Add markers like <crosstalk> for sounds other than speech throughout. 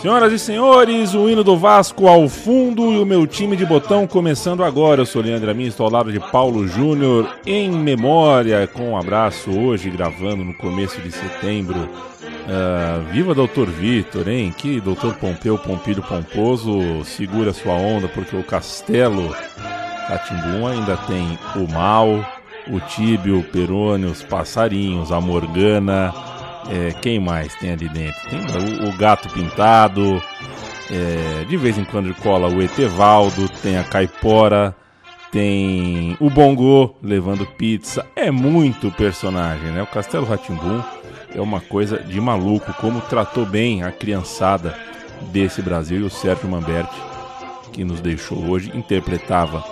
Senhoras e senhores, o hino do Vasco ao fundo e o meu time de botão começando agora. Eu sou Leandro Amin, estou ao lado de Paulo Júnior em memória, com um abraço hoje, gravando no começo de setembro. Ah, viva Doutor Vitor, hein? Que Doutor Pompeu Pompilho Pomposo segura sua onda, porque o Castelo Catimbum ainda tem o Mal, o Tíbio, o Perônio, os Passarinhos, a Morgana. É, quem mais tem ali dentro? Tem o, o Gato Pintado. é, de vez em quando cola o Etevaldo, tem a Caipora, tem o Bongo levando pizza. É muito personagem, né? O Castelo Ratimbum é uma coisa de maluco, como tratou bem a criançada desse Brasil e o Sérgio Mamberti, que nos deixou hoje, interpretava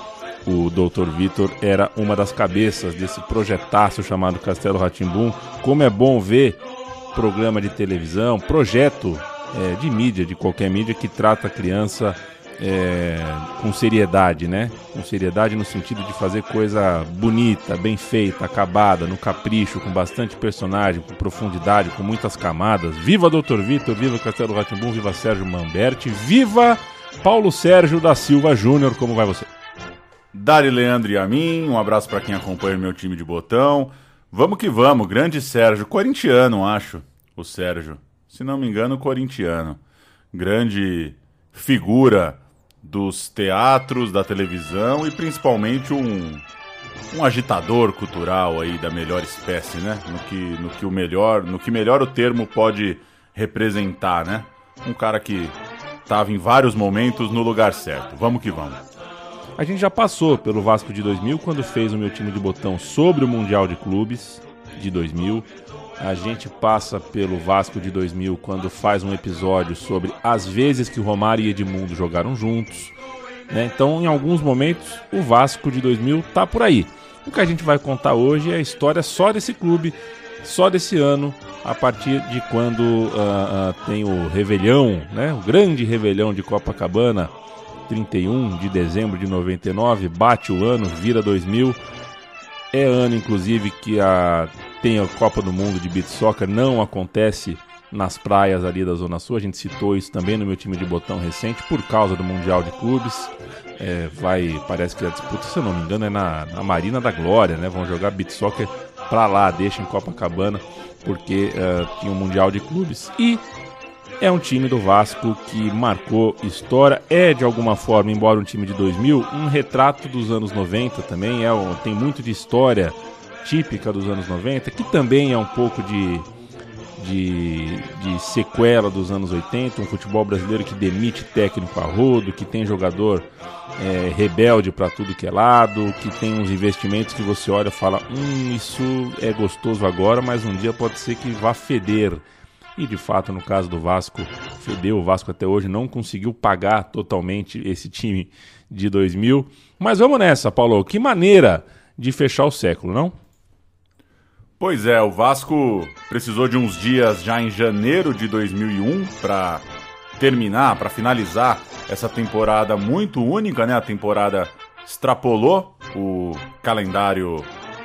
o Dr. Vitor, era uma das cabeças desse projetaço chamado Castelo Ratimbum. Como é bom ver programa de televisão, projeto é, de mídia, de qualquer mídia que trata a criança é, com seriedade, né? Com seriedade no sentido de fazer coisa bonita, bem feita, acabada, no capricho, com bastante personagem, com profundidade, com muitas camadas. Viva Dr. Vitor, viva Castelo Ratimbum, viva Sérgio Mamberti, viva Paulo Sérgio da Silva Júnior, como vai você? Dari Leandro e a mim, um abraço para quem acompanha meu time de botão. Vamos que vamos, grande Sérgio, corintiano, acho, o Sérgio. Se não me engano, corintiano. Grande figura dos teatros, da televisão e principalmente um, um agitador cultural aí da melhor espécie, né? No que, no que o melhor, no que melhor o termo pode representar, né? Um cara que estava em vários momentos no lugar certo. Vamos que vamos. A gente já passou pelo Vasco de 2000 quando fez o meu time de botão sobre o Mundial de Clubes de 2000. A gente passa pelo Vasco de 2000 quando faz um episódio sobre as vezes que Romário e Edmundo jogaram juntos. né? Então, em alguns momentos, o Vasco de 2000 tá por aí. O que a gente vai contar hoje é a história só desse clube, só desse ano, a partir de quando ah, ah, tem o Revelhão, né? o grande Revelhão de Copacabana, 31 de dezembro de 99, bate o ano, vira 2000. É ano, inclusive, que a, tem a Copa do Mundo de Beat Soccer, não acontece nas praias ali da Zona Sul. A gente citou isso também no meu time de botão recente, por causa do Mundial de Clubes. É, vai, parece que a disputa, se eu não me engano, é na, na Marina da Glória, né? Vão jogar Beat Soccer pra lá, deixa em Copacabana, porque é, tinha o Mundial de Clubes. E é um time do Vasco que marcou história, é de alguma forma, embora um time de 2000, um retrato dos anos 90 também, é, um- tem muito de história típica dos anos 90, que também é um pouco de, de, de sequela dos anos 80, um futebol brasileiro que demite técnico a rodo, que tem jogador é, rebelde para tudo que é lado, que tem uns investimentos que você olha e fala, hum, isso é gostoso agora, mas um dia pode ser que vá feder. E de fato, no caso do Vasco, fedeu. O Vasco até hoje não conseguiu pagar totalmente esse time de 2000. Mas vamos nessa, Paulo. Que maneira de fechar o século, não? Pois é, o Vasco precisou de uns dias já em janeiro de 2001 para terminar, para finalizar essa temporada muito única, né? A temporada extrapolou o calendário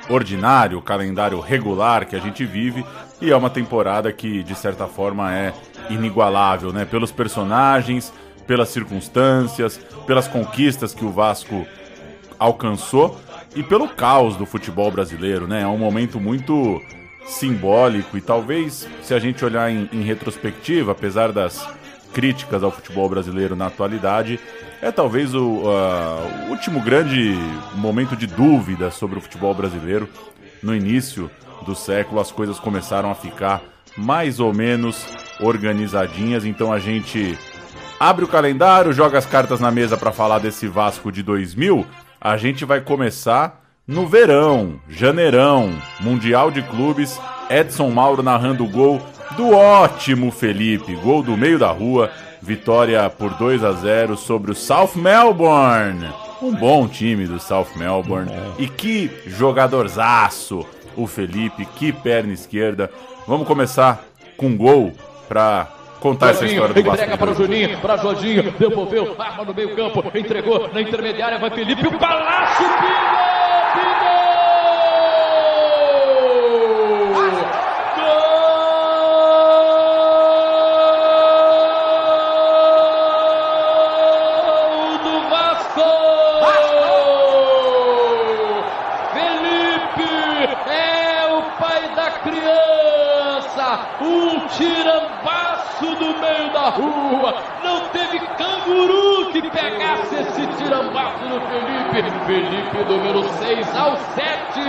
ordinário, o calendário regular que a gente vive e é uma temporada que de certa forma é inigualável, né? Pelos personagens, pelas circunstâncias, pelas conquistas que o Vasco alcançou e pelo caos do futebol brasileiro, né? É um momento muito simbólico e talvez, se a gente olhar em, em retrospectiva, apesar das críticas ao futebol brasileiro na atualidade, é talvez o, o último grande momento de dúvida sobre o futebol brasileiro. No início do século, as coisas começaram a ficar mais ou menos organizadinhas, então a gente abre o calendário, joga as cartas na mesa para falar desse Vasco de 2000. A gente vai começar no verão, janeirão, Mundial de Clubes. Edson Mauro narrando o gol do ótimo Felipe, gol do meio da rua, vitória por 2 a 0 sobre o South Melbourne. Um bom time do South Melbourne. E que jogadorzaço o Felipe, que perna esquerda. Vamos começar com gol para contar essa história do entrega para o 2000. Juninho, para Jorginho, devolveu, arma no meio campo, entregou na intermediária, vai Felipe, o Palácio, pingou, pingou! criança, um tirambaço no meio da rua. Não teve canguru que pegasse esse tirambaço no Felipe. Felipe, número 6 ao 7,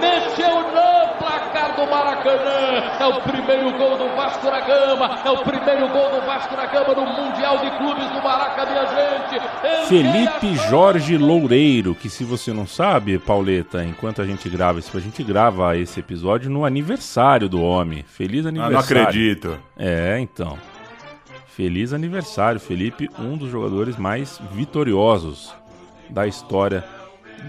mexeu no placar do Maracanã. É o primeiro gol do Vasco da Gama. É o primeiro gol do Vasco da Gama no Mundial de Clubes do Maracanã, minha gente. Felipe Jorge Loureiro, que se você não sabe, Pauleta, enquanto a gente grava isso, a gente grava esse episódio no aniversário do homem. Feliz Ah, aniversário. não acredito. É, então. Feliz aniversário, Felipe, um dos jogadores mais vitoriosos da história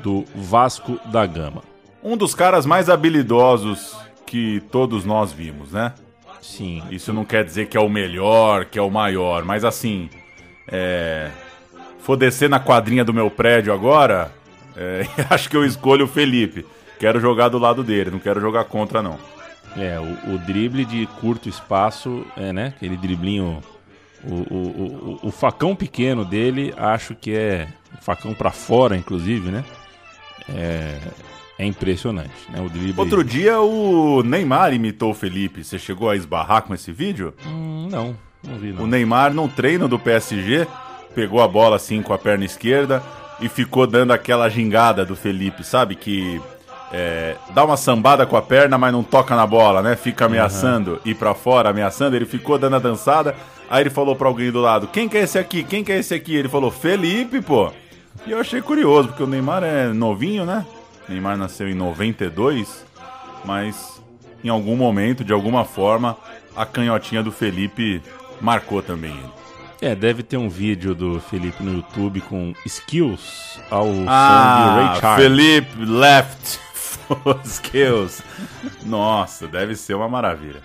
do Vasco da Gama. Um dos caras mais habilidosos que todos nós vimos, né? Sim. Isso não quer dizer que é o melhor, que é o maior, mas assim, é... for descer na quadrinha do meu prédio agora, é, <laughs> acho que eu escolho o Felipe. Quero jogar do lado dele, não quero jogar contra, não. É, o, o drible de curto espaço, é, né? Aquele driblinho. O, o, o, o facão pequeno dele, acho que é. Facão pra fora, inclusive, né? É, é impressionante, né? O drible. Outro dia o Neymar imitou o Felipe. Você chegou a esbarrar com esse vídeo? Hum, não, não vi, não. O Neymar, num treino do PSG, pegou a bola assim com a perna esquerda e ficou dando aquela gingada do Felipe, sabe? Que é, dá uma sambada com a perna, mas não toca na bola, né? Fica ameaçando ir pra fora, ameaçando. Ele ficou dando a dançada. Aí ele falou pra alguém do lado: Quem que é esse aqui? Quem que é esse aqui? Ele falou: Felipe, pô. E eu achei curioso, porque o Neymar é novinho, né? Neymar nasceu em 92, mas em algum momento, de alguma forma, a canhotinha do Felipe marcou também ele. É, deve ter um vídeo do Felipe no YouTube com skills ao som de Ah, Ray Charles. Felipe left <laughs> for skills. Nossa, deve ser uma maravilha.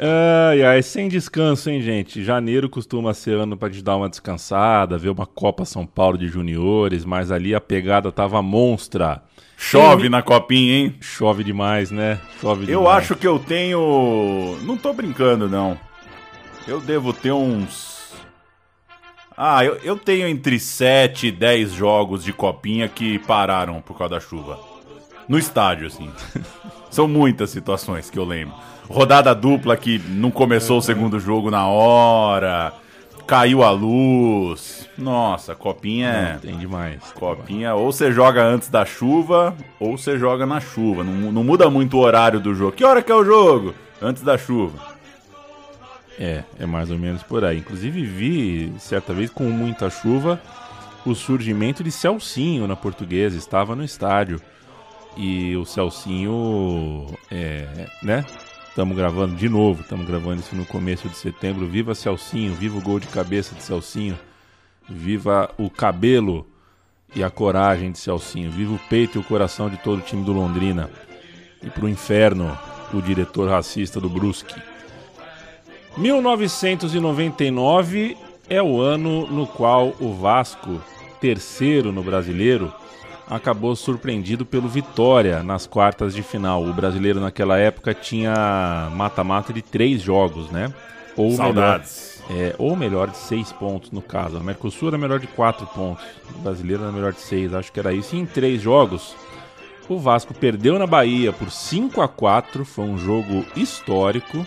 Ai, ai, sem descanso, hein, gente? Janeiro costuma ser ano pra te dar uma descansada, ver uma Copa São Paulo de Juniores, mas ali a pegada tava monstra. Chove na copinha, hein? Chove demais, né? Chove Eu demais. acho que eu tenho. Não tô brincando, não. Eu devo ter uns. Ah, eu, eu tenho entre 7 e 10 jogos de copinha que pararam por causa da chuva. No estádio, assim. <laughs> São muitas situações que eu lembro. Rodada dupla que não começou o segundo jogo na hora. Caiu a luz. Nossa, copinha é. Tem demais. Copinha, ou você joga antes da chuva, ou você joga na chuva. Não, não muda muito o horário do jogo. Que hora que é o jogo? Antes da chuva. É, é mais ou menos por aí. Inclusive vi, certa vez, com muita chuva, o surgimento de Celcinho na portuguesa. Estava no estádio. E o Celcinho, é, né? Estamos gravando de novo, estamos gravando isso no começo de setembro. Viva Celcinho, viva o gol de cabeça de Celcinho. Viva o cabelo e a coragem de Celcinho. Viva o peito e o coração de todo o time do Londrina. E pro inferno, o diretor racista do Brusque. 1999 é o ano no qual o Vasco, terceiro no brasileiro, acabou surpreendido pelo Vitória nas quartas de final. O brasileiro naquela época tinha mata-mata de três jogos, né? Ou Saudades. Melhor, é, ou melhor de seis pontos, no caso. A Mercosul era melhor de quatro pontos. O brasileiro era melhor de seis, acho que era isso. E em três jogos, o Vasco perdeu na Bahia por 5 a 4 Foi um jogo histórico.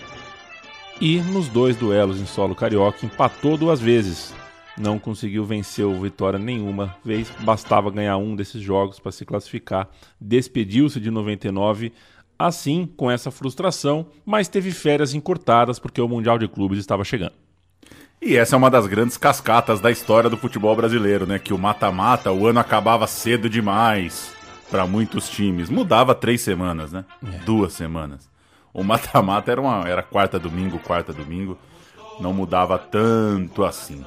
E nos dois duelos em solo carioca empatou duas vezes. Não conseguiu vencer o Vitória nenhuma vez, bastava ganhar um desses jogos para se classificar. Despediu-se de 99, assim com essa frustração, mas teve férias encurtadas porque o Mundial de Clubes estava chegando. E essa é uma das grandes cascatas da história do futebol brasileiro, né? Que o mata-mata, o ano acabava cedo demais para muitos times. Mudava três semanas, né? Duas semanas. O mata-mata era, uma, era quarta domingo, quarta domingo. Não mudava tanto assim.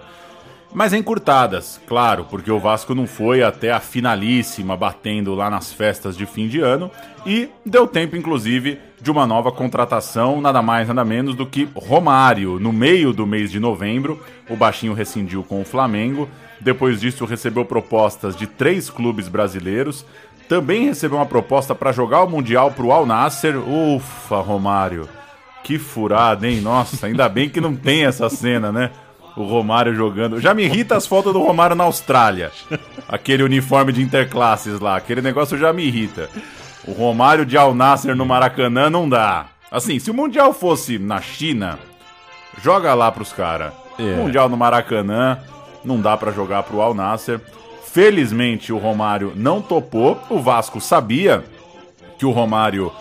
Mas encurtadas, claro, porque o Vasco não foi até a finalíssima batendo lá nas festas de fim de ano e deu tempo, inclusive, de uma nova contratação, nada mais, nada menos do que Romário. No meio do mês de novembro, o Baixinho rescindiu com o Flamengo. Depois disso, recebeu propostas de três clubes brasileiros. Também recebeu uma proposta para jogar o Mundial para o Al Nasser. Ufa, Romário. Que furada, hein? Nossa, ainda bem que não tem essa cena, né? O Romário jogando. Já me irrita as fotos do Romário na Austrália. Aquele uniforme de interclasses lá. Aquele negócio já me irrita. O Romário de Al Nasser no Maracanã não dá. Assim, se o Mundial fosse na China, joga lá pros caras. É. Mundial no Maracanã, não dá pra jogar pro Al Nasser. Felizmente o Romário não topou. O Vasco sabia que o Romário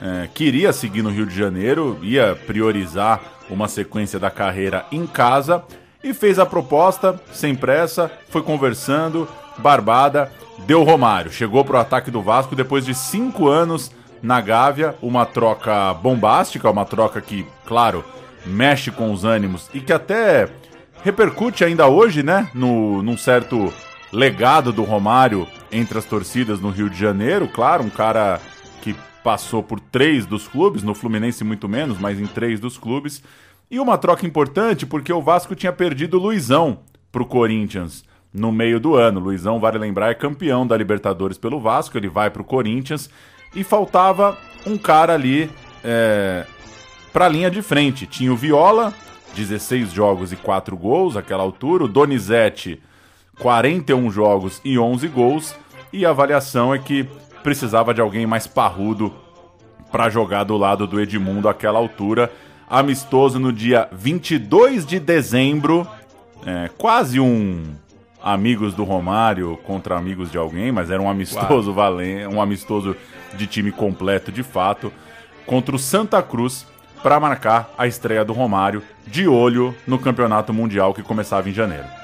eh, queria seguir no Rio de Janeiro, ia priorizar uma sequência da carreira em casa e fez a proposta sem pressa, foi conversando, barbada, deu Romário. Chegou pro ataque do Vasco depois de cinco anos na Gávea, uma troca bombástica, uma troca que, claro, mexe com os ânimos e que até repercute ainda hoje, né, no, num certo legado do Romário entre as torcidas no Rio de Janeiro. Claro, um cara que passou por três dos clubes, no Fluminense muito menos, mas em três dos clubes. E uma troca importante porque o Vasco tinha perdido o Luizão pro Corinthians no meio do ano. Luizão, vale lembrar, é campeão da Libertadores pelo Vasco, ele vai pro Corinthians e faltava um cara ali é, pra linha de frente. Tinha o Viola, 16 jogos e 4 gols àquela altura, o Donizete, 41 jogos e 11 gols, e a avaliação é que precisava de alguém mais parrudo para jogar do lado do Edmundo àquela altura. Amistoso no dia 22 de dezembro, é, quase um amigos do Romário contra amigos de alguém, mas era um amistoso valente, um amistoso de time completo de fato, contra o Santa Cruz para marcar a estreia do Romário de olho no Campeonato Mundial que começava em janeiro.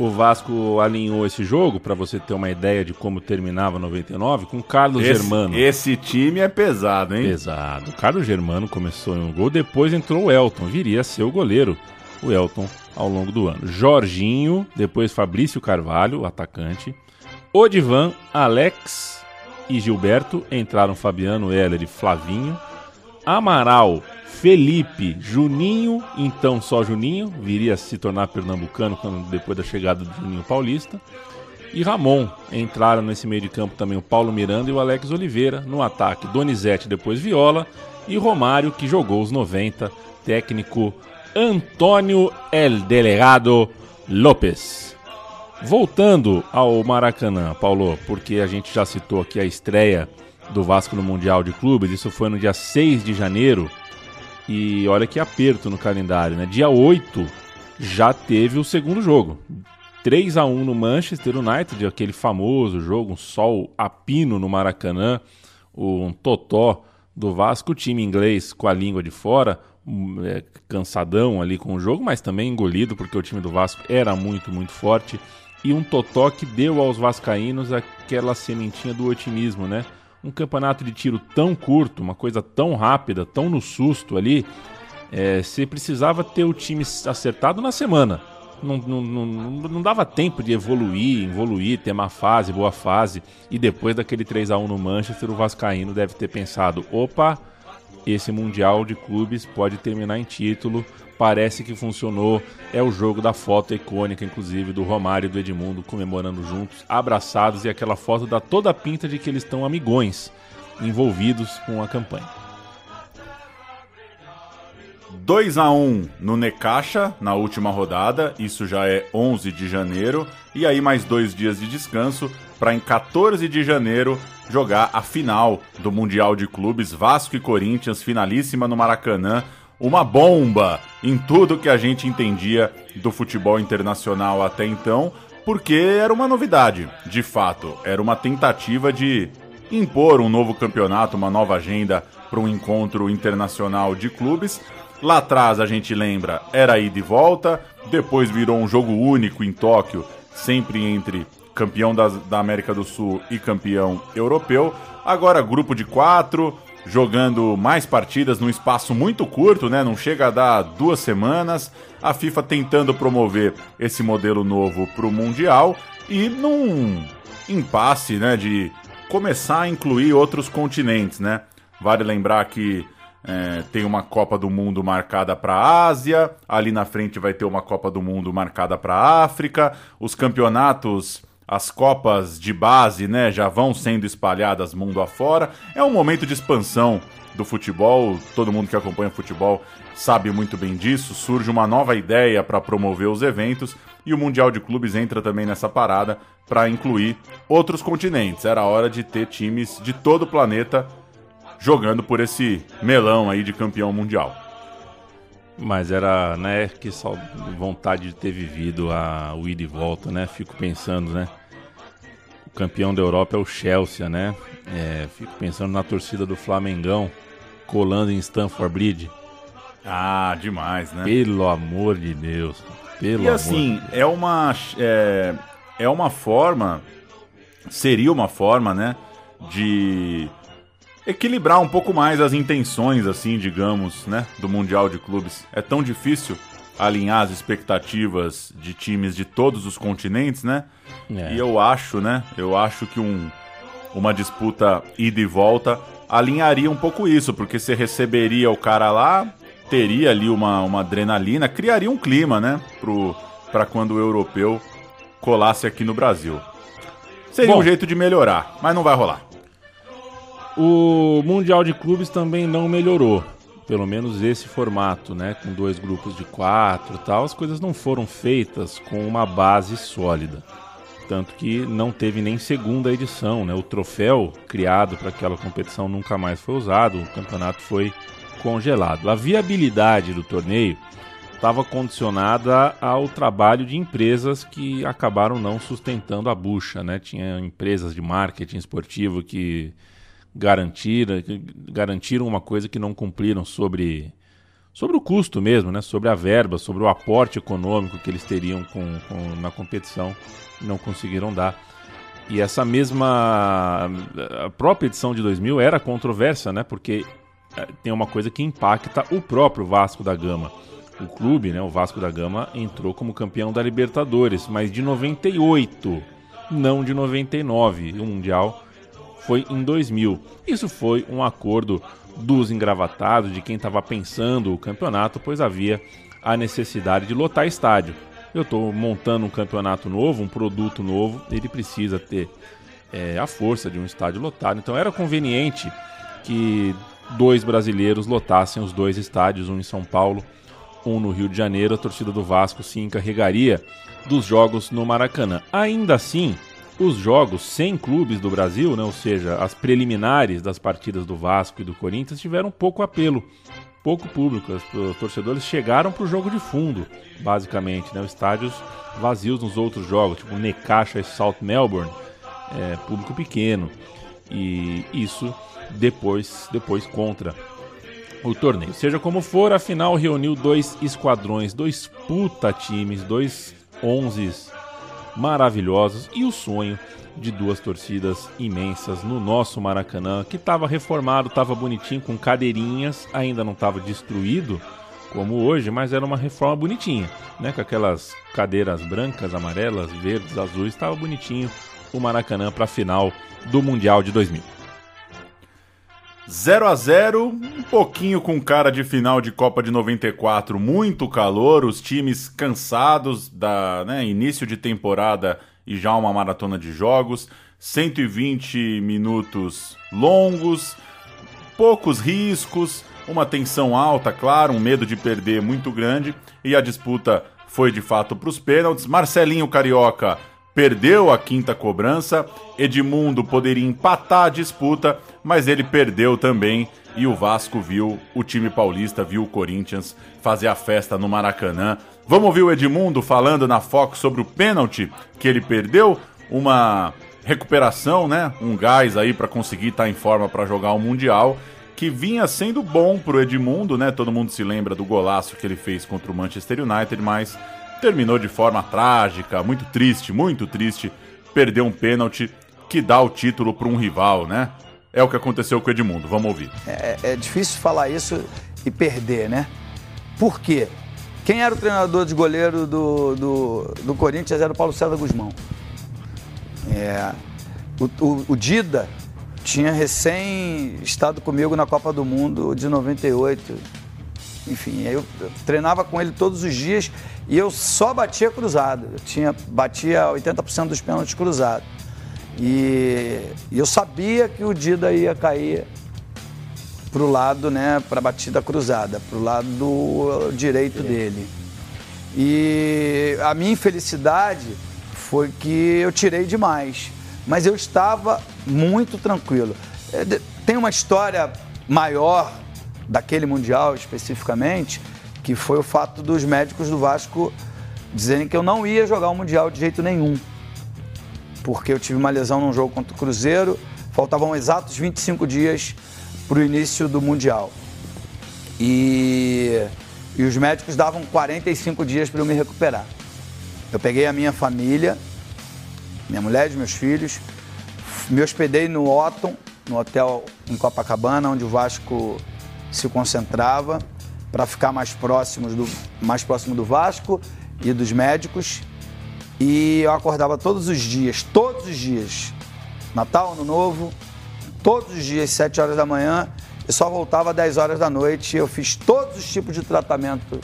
O Vasco alinhou esse jogo, para você ter uma ideia de como terminava 99, com Carlos Esse, Germano. esse time é pesado, hein? Pesado. O Carlos Germano começou em um gol, depois entrou o Elton, viria a ser o goleiro, o Elton, ao longo do ano. Jorginho, depois Fabrício Carvalho, o atacante. Odivan, Alex e Gilberto, entraram Fabiano, Heller e Flavinho. Amaral, Felipe, Juninho, então só Juninho, viria a se tornar pernambucano depois da chegada do Juninho Paulista. E Ramon entraram nesse meio de campo também o Paulo Miranda e o Alex Oliveira. No ataque, Donizete, depois Viola. E Romário, que jogou os 90, técnico Antônio El Delegado Lopes. Voltando ao Maracanã, Paulo, porque a gente já citou aqui a estreia do Vasco no Mundial de Clubes, isso foi no dia 6 de janeiro. E olha que aperto no calendário, né? Dia 8 já teve o segundo jogo. 3 a 1 no Manchester United, aquele famoso jogo, um sol a pino no Maracanã, um totó do Vasco, time inglês com a língua de fora, um, é, cansadão ali com o jogo, mas também engolido porque o time do Vasco era muito, muito forte. E um totó que deu aos vascaínos aquela sementinha do otimismo, né? Um campeonato de tiro tão curto, uma coisa tão rápida, tão no susto ali, é, você precisava ter o time acertado na semana. Não, não, não, não dava tempo de evoluir, evoluir, ter má fase, boa fase. E depois daquele 3 a 1 no Manchester, o Vascaíno deve ter pensado: opa, esse Mundial de Clubes pode terminar em título. Parece que funcionou. É o jogo da foto icônica, inclusive, do Romário e do Edmundo comemorando juntos, abraçados, e aquela foto dá toda a pinta de que eles estão amigões, envolvidos com a campanha. 2 a 1 no Necaxa na última rodada, isso já é 11 de janeiro, e aí mais dois dias de descanso para em 14 de janeiro jogar a final do Mundial de Clubes Vasco e Corinthians, finalíssima no Maracanã, uma bomba em tudo que a gente entendia do futebol internacional até então, porque era uma novidade, de fato, era uma tentativa de impor um novo campeonato, uma nova agenda para um encontro internacional de clubes. Lá atrás a gente lembra, era ida e volta, depois virou um jogo único em Tóquio, sempre entre campeão das, da América do Sul e campeão europeu. Agora grupo de quatro, jogando mais partidas num espaço muito curto, né? Não chega a dar duas semanas. A FIFA tentando promover esse modelo novo para o Mundial e num impasse, né? De começar a incluir outros continentes, né? Vale lembrar que é, tem uma Copa do Mundo marcada para a Ásia, ali na frente vai ter uma Copa do Mundo marcada para a África, os campeonatos, as Copas de base, né, já vão sendo espalhadas mundo afora. É um momento de expansão do futebol, todo mundo que acompanha futebol sabe muito bem disso. Surge uma nova ideia para promover os eventos e o Mundial de Clubes entra também nessa parada para incluir outros continentes. Era hora de ter times de todo o planeta jogando por esse melão aí de campeão mundial. Mas era, né, que só vontade de ter vivido a o ida e volta, né? Fico pensando, né? O campeão da Europa é o Chelsea, né? É, fico pensando na torcida do Flamengão colando em Stamford Bridge. Ah, demais, né? Pelo amor de Deus. Pelo e assim, amor. é uma é, é uma forma seria uma forma, né, de equilibrar um pouco mais as intenções, assim, digamos, né, do Mundial de Clubes. É tão difícil alinhar as expectativas de times de todos os continentes, né? É. E eu acho, né? Eu acho que um, uma disputa ida e volta alinharia um pouco isso, porque você receberia o cara lá, teria ali uma, uma adrenalina, criaria um clima, né? Para quando o europeu colasse aqui no Brasil. Seria Bom. um jeito de melhorar, mas não vai rolar. O Mundial de Clubes também não melhorou. Pelo menos esse formato, né? Com dois grupos de quatro tal, as coisas não foram feitas com uma base sólida. Tanto que não teve nem segunda edição, né? O troféu criado para aquela competição nunca mais foi usado, o campeonato foi congelado. A viabilidade do torneio estava condicionada ao trabalho de empresas que acabaram não sustentando a bucha, né? Tinha empresas de marketing esportivo que garantiram, que garantiram uma coisa que não cumpriram sobre sobre o custo mesmo, né? Sobre a verba, sobre o aporte econômico que eles teriam com, com- na competição, não conseguiram dar. E essa mesma a própria edição de 2000 era controversa, né? Porque eh, tem uma coisa que impacta o próprio Vasco da Gama. O clube, né, o Vasco da Gama, entrou como campeão da Libertadores, mas de 98, não de 99. O Mundial foi em 2000. Isso foi um acordo dos engravatados, de quem estava pensando o campeonato, pois havia a necessidade de lotar estádio. Eu estou montando um campeonato novo, um produto novo, ele precisa ter é, a força de um estádio lotado. Então era conveniente que dois brasileiros lotassem os dois estádios, um em São Paulo, um no Rio de Janeiro. A torcida do Vasco se encarregaria dos jogos no Maracanã. Ainda assim, os jogos sem clubes do Brasil, né, ou seja, as preliminares das partidas do Vasco e do Corinthians, tiveram pouco apelo, pouco público. Os torcedores chegaram para o jogo de fundo, basicamente, né, os estádios vazios nos outros jogos, tipo Necaxa e South Melbourne, é, público pequeno. E isso depois, depois contra o torneio. Seja como for, a final reuniu dois esquadrões, dois puta times, dois onzes maravilhosos e o sonho de duas torcidas imensas no nosso Maracanã, que estava reformado, estava bonitinho, com cadeirinhas, ainda não estava destruído como hoje, mas era uma reforma bonitinha, né? Com aquelas cadeiras brancas, amarelas, verdes, azuis, estava bonitinho o Maracanã para a final do Mundial de 2000. 0 a 0 um pouquinho com cara de final de Copa de 94, muito calor, os times cansados da né, início de temporada e já uma maratona de jogos, 120 minutos longos, poucos riscos, uma tensão alta, claro, um medo de perder muito grande. E a disputa foi de fato para os pênaltis. Marcelinho Carioca perdeu a quinta cobrança, Edmundo poderia empatar a disputa, mas ele perdeu também e o Vasco viu o time paulista, viu o Corinthians fazer a festa no Maracanã. Vamos ouvir o Edmundo falando na Fox sobre o pênalti que ele perdeu, uma recuperação, né? Um gás aí para conseguir estar em forma para jogar o Mundial, que vinha sendo bom pro Edmundo, né? Todo mundo se lembra do golaço que ele fez contra o Manchester United, mas terminou de forma trágica, muito triste, muito triste, perdeu um pênalti que dá o título para um rival, né? É o que aconteceu com o Edmundo. Vamos ouvir. É, é difícil falar isso e perder, né? Por quê? Quem era o treinador de goleiro do, do, do Corinthians era o Paulo César Guzmão. É, o, o- o Dida tinha recém estado comigo na Copa do Mundo de 98. Enfim, eu treinava com ele todos os dias e eu só batia cruzado. Eu tinha, batia 80% dos pênaltis cruzados. E, e eu sabia que o Dida ia cair para o lado, né, para a batida cruzada, para o lado direito dele. E a minha infelicidade foi que eu tirei demais, mas eu estava muito tranquilo. É, tem uma história maior daquele Mundial especificamente, que foi o fato dos médicos do Vasco dizerem que eu não ia jogar o Mundial de jeito nenhum. Porque eu tive uma lesão num jogo contra o Cruzeiro, faltavam exatos 25 dias para o início do Mundial. E, e os médicos davam 45 dias para eu me recuperar. Eu peguei a minha família, minha mulher e meus filhos, me hospedei no Otton, no hotel em Copacabana, onde o Vasco se concentrava, para ficar mais, próximos do, mais próximo do Vasco e dos médicos. E eu acordava todos os dias, todos os dias, Natal, Ano Novo, todos os dias, 7 horas da manhã, e só voltava às 10 horas da noite. Eu fiz todos os tipos de tratamento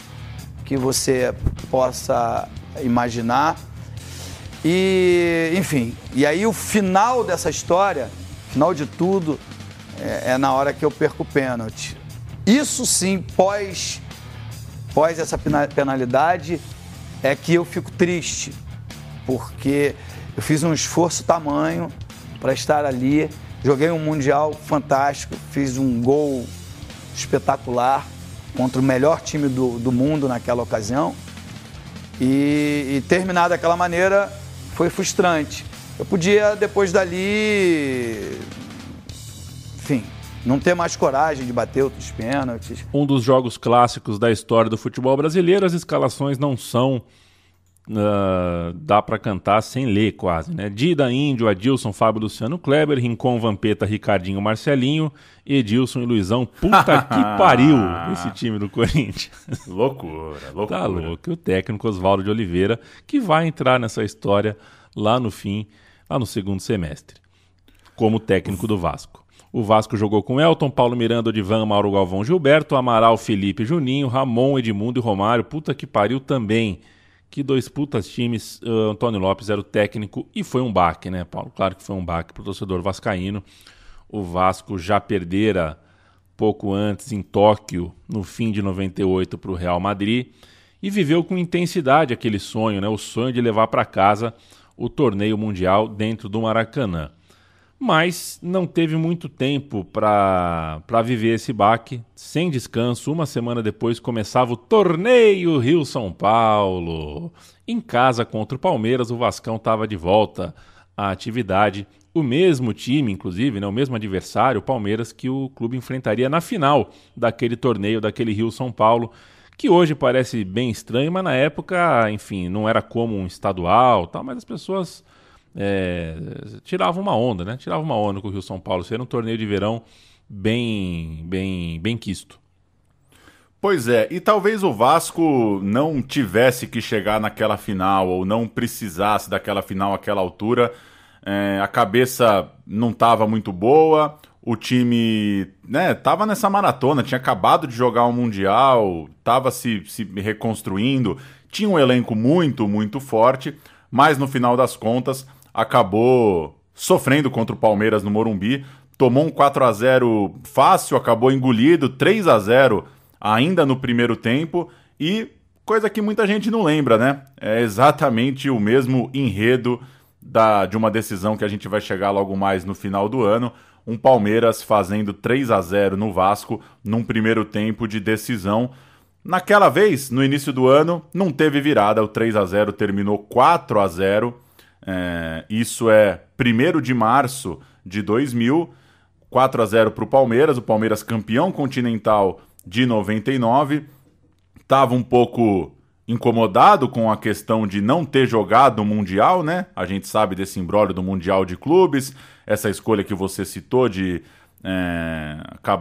que você possa imaginar. E, enfim, e aí o final dessa história, final de tudo, é, é na hora que eu perco o pênalti. Isso sim, pós, pós essa penalidade, é que eu fico triste, porque eu fiz um esforço tamanho para estar ali Joguei um Mundial fantástico, fiz um gol espetacular contra o melhor time do, do mundo naquela ocasião. E, e terminar daquela maneira foi frustrante. Eu podia, depois dali, enfim, não ter mais coragem de bater outros pênaltis. Um dos jogos clássicos da história do futebol brasileiro, as escalações não são Uh, dá para cantar sem ler quase, né? Dida, Índio, Adilson, Fábio Luciano Kleber, Rincon, Vampeta, Ricardinho, Marcelinho, Edilson e Luizão. Puta <laughs> que pariu esse time do Corinthians. Loucura, loucura. Tá louco. E o técnico Oswaldo de Oliveira, que vai entrar nessa história lá no fim, lá no segundo semestre, como técnico do Vasco. O Vasco jogou com Elton, Paulo Miranda, Odivan, Mauro Galvão, Gilberto, Amaral, Felipe, Juninho, Ramon, Edmundo e Romário. Puta que pariu também que dois putas times, uh, Antônio Lopes era o técnico e foi um baque, né, Paulo? Claro que foi um baque para o torcedor vascaíno. O Vasco já perdera pouco antes em Tóquio, no fim de 98, para o Real Madrid e viveu com intensidade aquele sonho, né, o sonho de levar para casa o torneio mundial dentro do Maracanã mas não teve muito tempo para viver esse baque, sem descanso. Uma semana depois começava o torneio Rio-São Paulo. Em casa contra o Palmeiras, o Vascão estava de volta à atividade. O mesmo time, inclusive, né, o mesmo adversário, o Palmeiras, que o clube enfrentaria na final daquele torneio, daquele Rio-São Paulo, que hoje parece bem estranho, mas na época, enfim, não era como um estadual, tal, mas as pessoas é, tirava uma onda, né? Tirava uma onda com o Rio São Paulo. Isso era um torneio de verão bem, bem, bem quisto. Pois é, e talvez o Vasco não tivesse que chegar naquela final ou não precisasse daquela final àquela altura. É, a cabeça não estava muito boa, o time né, tava nessa maratona, tinha acabado de jogar o um Mundial, estava se, se reconstruindo, tinha um elenco muito, muito forte, mas no final das contas acabou sofrendo contra o Palmeiras no Morumbi, tomou um 4 a 0 fácil, acabou engolido, 3 a 0 ainda no primeiro tempo e coisa que muita gente não lembra, né? É exatamente o mesmo enredo da, de uma decisão que a gente vai chegar logo mais no final do ano. Um Palmeiras fazendo 3 a 0 no Vasco num primeiro tempo de decisão. Naquela vez, no início do ano, não teve virada, o 3 a 0 terminou 4 a 0 é, isso é 1 de março de 2000, 4 a 0 para o Palmeiras, o Palmeiras campeão continental de 99. Estava um pouco incomodado com a questão de não ter jogado o Mundial, né? A gente sabe desse imbróglio do Mundial de Clubes, essa escolha que você citou de é,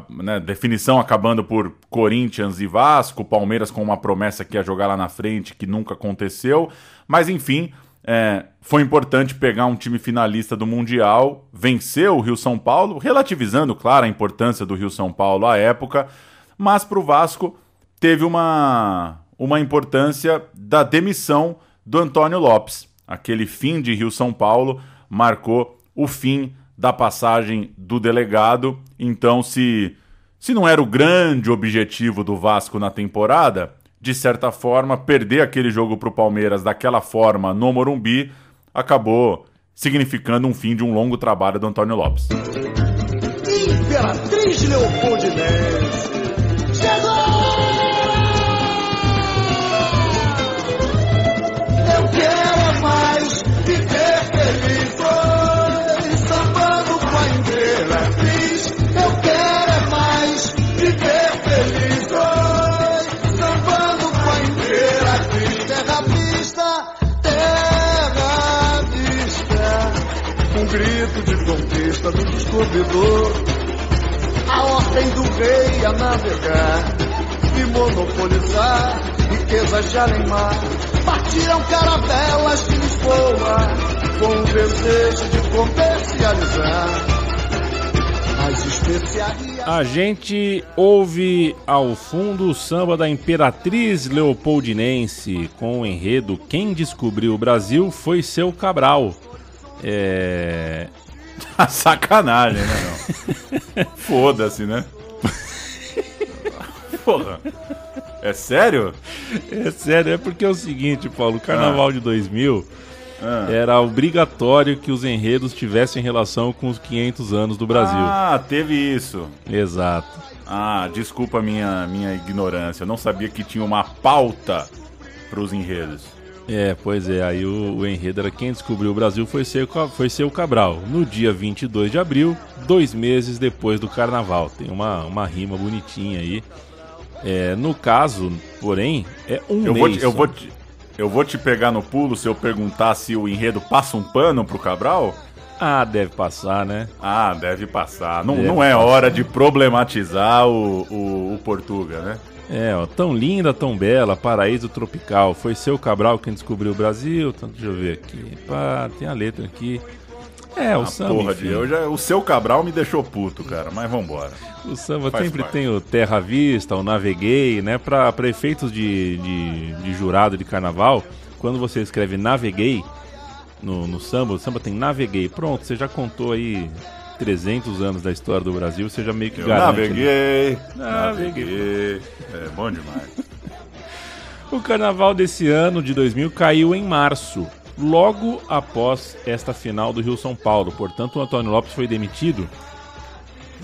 né, definição acabando por Corinthians e Vasco, Palmeiras com uma promessa que ia jogar lá na frente que nunca aconteceu, mas enfim, é, foi importante pegar um time finalista do Mundial, vencer o Rio São Paulo, relativizando, claro, a importância do Rio São Paulo à época, mas para o Vasco teve uma, uma importância da demissão do Antônio Lopes. Aquele fim de Rio São Paulo marcou o fim da passagem do delegado. Então, se se não era o grande objetivo do Vasco na temporada, de certa forma, perder aquele jogo para o Palmeiras daquela forma no Morumbi acabou significando um fim de um longo trabalho do Antônio Lopes. Imperatriz Leopoldinense. Um grito de conquista do descobridor. A ordem do rei a navegar e monopolizar riquezas de além-mar. Partiram caravelas de Lisboa com o desejo de comercializar. A gente ouve ao fundo o samba da Imperatriz Leopoldinense com o enredo Quem descobriu o Brasil foi seu Cabral. É. <laughs> Sacanagem, né? Foda-se, né? Porra. É sério? É sério, é porque é o seguinte, Paulo, o carnaval Ah. de 2000 Ah. era obrigatório que os enredos tivessem relação com os 500 anos do Brasil. Ah, teve isso. Exato. Ah, desculpa a minha, minha ignorância. Eu não sabia que tinha uma pauta pros enredos. É, pois é, aí o, o enredo era quem descobriu o Brasil foi ser, foi ser o Cabral. No dia 22 de abril, dois meses depois do carnaval. Tem uma, uma rima bonitinha aí. É, no caso, porém, é um Eu mês. vou, te, eu, só. vou te, eu vou te pegar no pulo se eu perguntar se o enredo passa um pano pro Cabral? Ah, deve passar, né? Ah, deve passar. Não, Deve não é passar. hora de problematizar o, o, o Portuga, né? É, ó, tão linda, tão bela, paraíso tropical. Foi seu Cabral quem descobriu o Brasil. Deixa eu ver aqui. Pá, tem a letra aqui. É, o Ah, samba. porra enfim. eu já, o seu Cabral me deixou puto, cara. Mas vambora. O samba Faz sempre parte. tem o Terra Vista, o Naveguei, né? Para efeitos de, de, de jurado de carnaval, quando você escreve Naveguei no, no samba, o samba tem Naveguei. Pronto, você já contou aí 300 anos da história do Brasil, você já meio que Eu garante. né? naveguei, Naveguei. naveguei. É bom demais. O carnaval desse ano, de 2000, caiu em março, logo após esta final do Rio São Paulo. Portanto, o Antônio Lopes foi demitido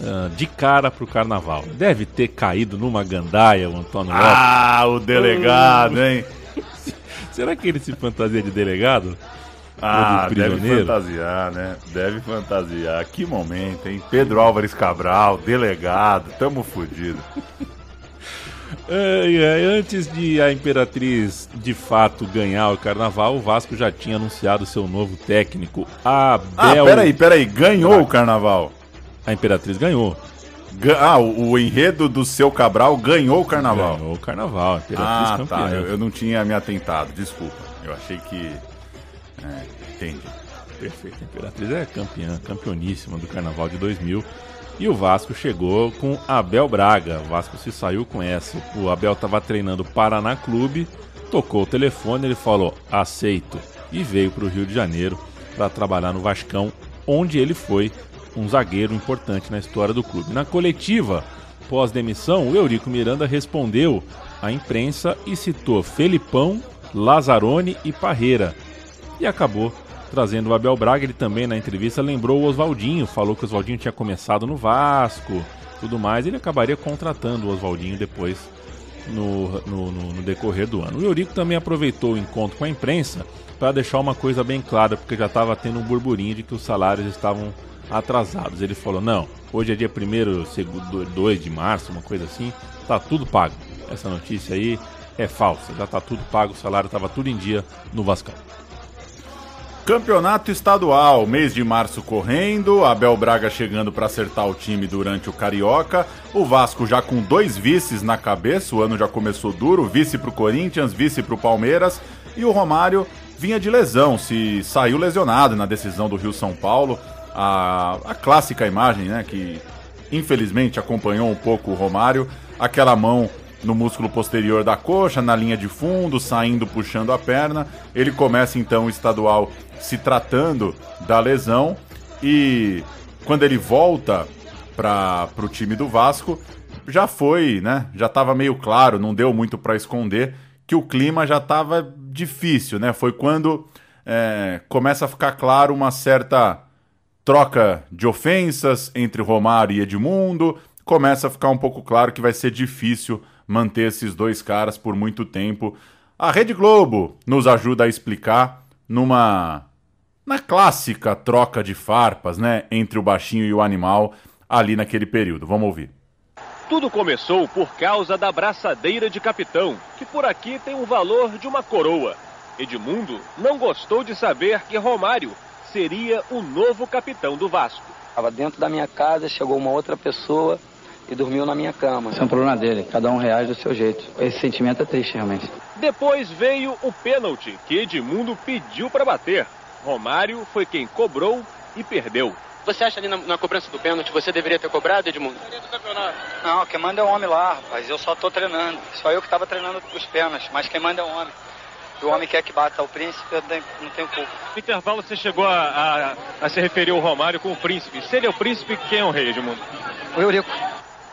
ah, de cara pro carnaval. Deve ter caído numa gandaia o Antônio Lopes. Ah, o delegado, hein? <laughs> Será que ele se fantasia de delegado? Ah, deve fantasiar, né? Deve fantasiar. Que momento, hein? Pedro Álvares Cabral, delegado, tamo fudido. <laughs> Ai, ai, antes de a Imperatriz de fato ganhar o carnaval, o Vasco já tinha anunciado seu novo técnico, Ah, Abel. peraí, peraí, ganhou o carnaval. A Imperatriz ganhou. Ga- Ah, o, o enredo do seu Cabral ganhou o carnaval. Ganhou o carnaval. A Imperatriz Ah, campeã. tá. Eu, eu não tinha me atentado, desculpa. Eu achei que. É, entendi. Perfeito. A Imperatriz é campeã, campeoníssima do Carnaval de 2000. E o Vasco chegou com Abel Braga. O Vasco se saiu com essa. O Abel estava treinando Paraná Clube, tocou o telefone, ele falou: aceito. E veio para o Rio de Janeiro para trabalhar no Vascão, onde ele foi um zagueiro importante na história do clube. Na coletiva, pós-demissão, o Eurico Miranda respondeu à imprensa e citou Felipão, Lazzaroni e Parreira e acabou trazendo o Abel Braga. Ele também na entrevista lembrou o Oswaldinho, falou que o Oswaldinho tinha começado no Vasco, tudo mais. Ele acabaria contratando o Oswaldinho depois no, no, no- no decorrer do ano. O Eurico também aproveitou o encontro com a imprensa para deixar uma coisa bem clara, porque já estava tendo um burburinho de que os salários estavam atrasados. Ele falou: não, hoje é dia 1 2 de março, uma coisa assim, tá tudo pago. Essa notícia aí é falsa, já tá tudo pago, o salário estava tudo em dia no Vascão. Campeonato estadual, mês de março correndo, Abel Braga chegando para acertar o time durante o Carioca, o Vasco já com dois vices na cabeça, o ano já começou duro, vice pro Corinthians, vice pro Palmeiras, e o Romário vinha de lesão, se saiu lesionado na decisão do Rio São Paulo, a, a clássica imagem, né, que infelizmente acompanhou um pouco o Romário, aquela mão no músculo posterior da coxa, na linha de fundo, saindo puxando a perna. Ele começa então o estadual se tratando da lesão e quando ele volta para o time do Vasco, já foi, né? Já estava meio claro, não deu muito para esconder que o clima já estava difícil, né? Foi quando é, começa a ficar claro uma certa troca de ofensas entre Romário e Edmundo. Começa a ficar um pouco claro que vai ser difícil manter esses dois caras por muito tempo. A Rede Globo nos ajuda a explicar numa na clássica troca de farpas, né, entre o baixinho e o animal ali naquele período. Vamos ouvir. Tudo começou por causa da braçadeira de capitão, que por aqui tem um valor de uma coroa. Edmundo não gostou de saber que Romário seria o novo capitão do Vasco. Estava dentro da minha casa, chegou uma outra pessoa e dormiu na minha cama. Isso é um problema dele, cada um reage do seu jeito. Esse sentimento é triste, realmente. Depois veio o pênalti que Edmundo pediu para bater. Romário foi quem cobrou e perdeu. Você acha ali na, na cobrança do pênalti você deveria ter cobrado, Edmundo? Não, quem manda é o homem lá, rapaz. Eu só tô treinando. Só eu que tava treinando os pênaltis, mas quem manda é o homem. E o homem quer que bata o príncipe, eu não tenho culpa. No intervalo você chegou a, a, a se referir ao Romário com o príncipe. Se ele é o príncipe, quem é o rei, Edmundo? O Eurico.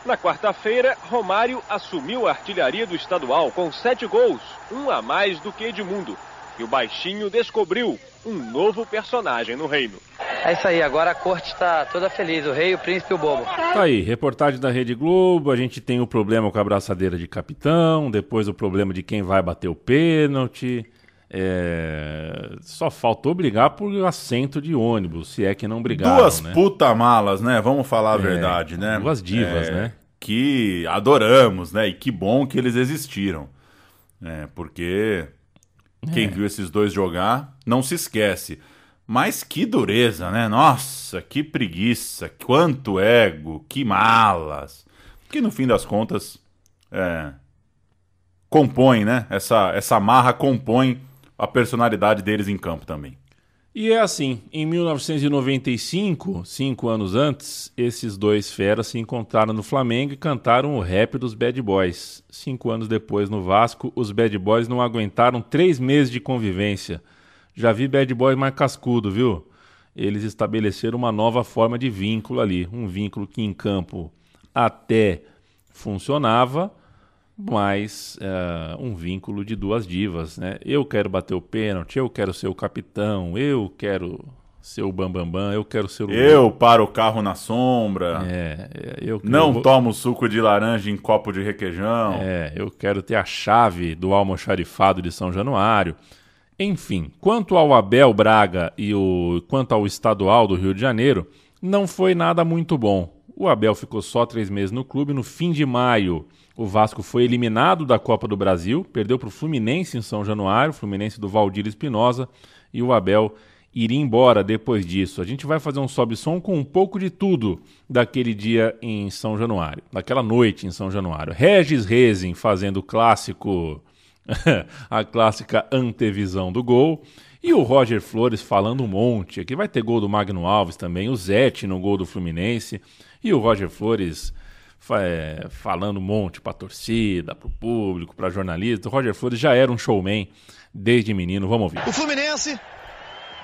Na quarta-feira, Romário assumiu a artilharia do estadual com sete gols, um a mais do que Edmundo. E o baixinho descobriu um novo personagem no reino. É isso aí, agora a corte está toda feliz, o rei, o príncipe e o bobo. Tá aí, reportagem da Rede Globo, a gente tem o problema com a braçadeira de capitão, depois o problema de quem vai bater o pênalti. É... Só faltou brigar por assento de ônibus, se é que não brigaram. Duas né? puta malas, né? Vamos falar a É, verdade, né? duas divas, É, né? Que adoramos, né? E que bom que eles existiram. É, porque quem É. viu esses dois jogar não se esquece. Mas que dureza, né? Nossa, que preguiça, quanto ego, que malas. Que no fim das contas, é, compõe, né? Essa, essa marra compõe a personalidade deles em campo também. E é assim, em 1995, cinco anos antes, esses dois feras se encontraram no Flamengo e cantaram o rap dos Bad Boys. Cinco anos depois, no Vasco, os Bad Boys não aguentaram três meses de convivência. Já vi Bad Boys mais cascudo, viu? Eles estabeleceram uma nova forma de vínculo ali, um vínculo que em campo até funcionava, mas é, um vínculo de duas divas, né? Eu quero bater o pênalti, eu quero ser o capitão, eu quero ser o bambambam, bam, bam, eu quero ser o Eu paro o carro na sombra. é, eu Não eu tomo suco de laranja em copo de requeijão. É, eu quero ter a chave do almoxarifado de São Januário. Enfim, quanto ao Abel Braga e o quanto ao estadual do Rio de Janeiro, não foi nada muito bom. O Abel ficou só três meses no clube. No fim de maio, o Vasco foi eliminado da Copa do Brasil, perdeu para o Fluminense em São Januário, Fluminense do Valdir Espinosa, e o Abel iria embora depois disso. A gente vai fazer um sobe-som com um pouco de tudo daquele dia em São Januário, daquela noite em São Januário. Regis Rezin fazendo o clássico, <laughs> a clássica antevisão do gol. E o Roger Flores falando um monte. Aqui vai ter gol do Magno Alves também, o Zete no gol do Fluminense. E o Roger Flores falando um monte pra torcida, pro público, pra jornalista. O Roger Flores já era um showman desde menino. Vamos ouvir. O Fluminense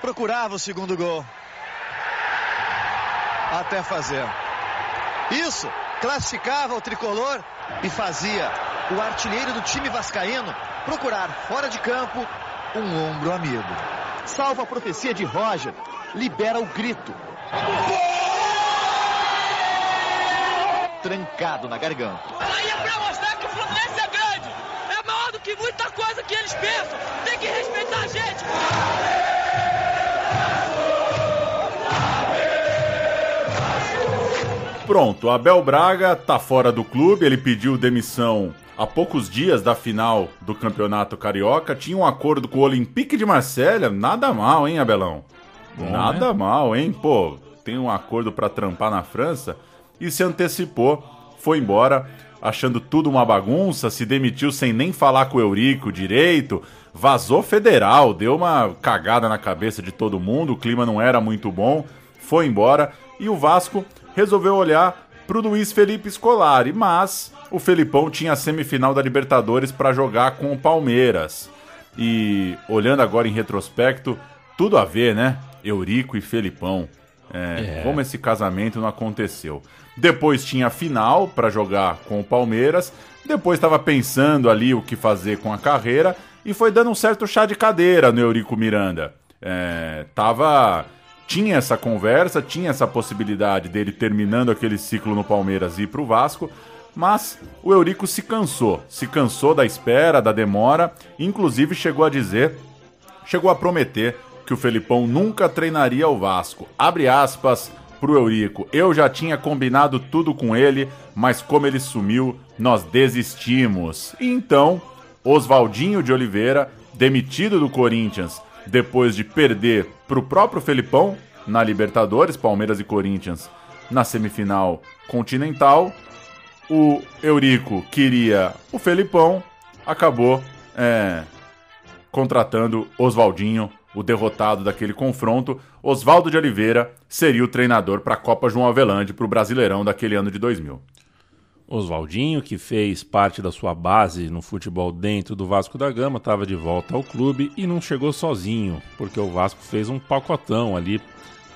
procurava o segundo gol. Até fazer. Isso classificava o tricolor e fazia o artilheiro do time vascaíno procurar fora de campo um ombro amigo. Salva a profecia de Roger, libera o grito. Trancado na garganta. Aí é pra mostrar que o Fluminense é grande. É maior do que muita coisa que eles pensam. Tem que respeitar a gente. Pronto, o Abel Braga tá fora do clube, ele pediu demissão há poucos dias da final do Campeonato Carioca, tinha um acordo com o Olympique de Marselha, nada mal, hein, Abelão? Bom, nada mal, hein? Pô, tem um acordo pra trampar na França e se antecipou, foi embora, achando tudo uma bagunça, se demitiu sem nem falar com o Eurico direito, vazou federal, deu uma cagada na cabeça de todo mundo, o clima não era muito bom, foi embora e o Vasco resolveu olhar pro Luiz Felipe Scolari, mas o Felipão tinha a semifinal da Libertadores para jogar com o Palmeiras. E olhando agora em retrospecto, tudo a ver, né? Eurico e Felipão. É, É. Como esse casamento não aconteceu. Depois tinha a final para jogar com o Palmeiras. Depois estava pensando ali o que fazer com a carreira e foi dando um certo chá de cadeira no Eurico Miranda. É, tava tinha essa conversa, tinha essa possibilidade dele terminando aquele ciclo no Palmeiras e ir para o Vasco, mas o Eurico se cansou, se cansou da espera, da demora, inclusive chegou a dizer, chegou a prometer que o Felipão nunca treinaria o Vasco. Abre aspas pro Eurico. Eu já tinha combinado tudo com ele, mas como ele sumiu, nós desistimos. Então, Oswaldinho de Oliveira, demitido do Corinthians depois de perder pro próprio Felipão na Libertadores, Palmeiras e Corinthians na semifinal continental. O Eurico queria o Felipão, acabou é, contratando Oswaldinho o derrotado daquele confronto, Oswaldo de Oliveira, seria o treinador para a Copa João Avelange para o Brasileirão daquele ano de 2000. Oswaldinho, que fez parte da sua base no futebol dentro do Vasco da Gama, estava de volta ao clube e não chegou sozinho, porque o Vasco fez um pacotão ali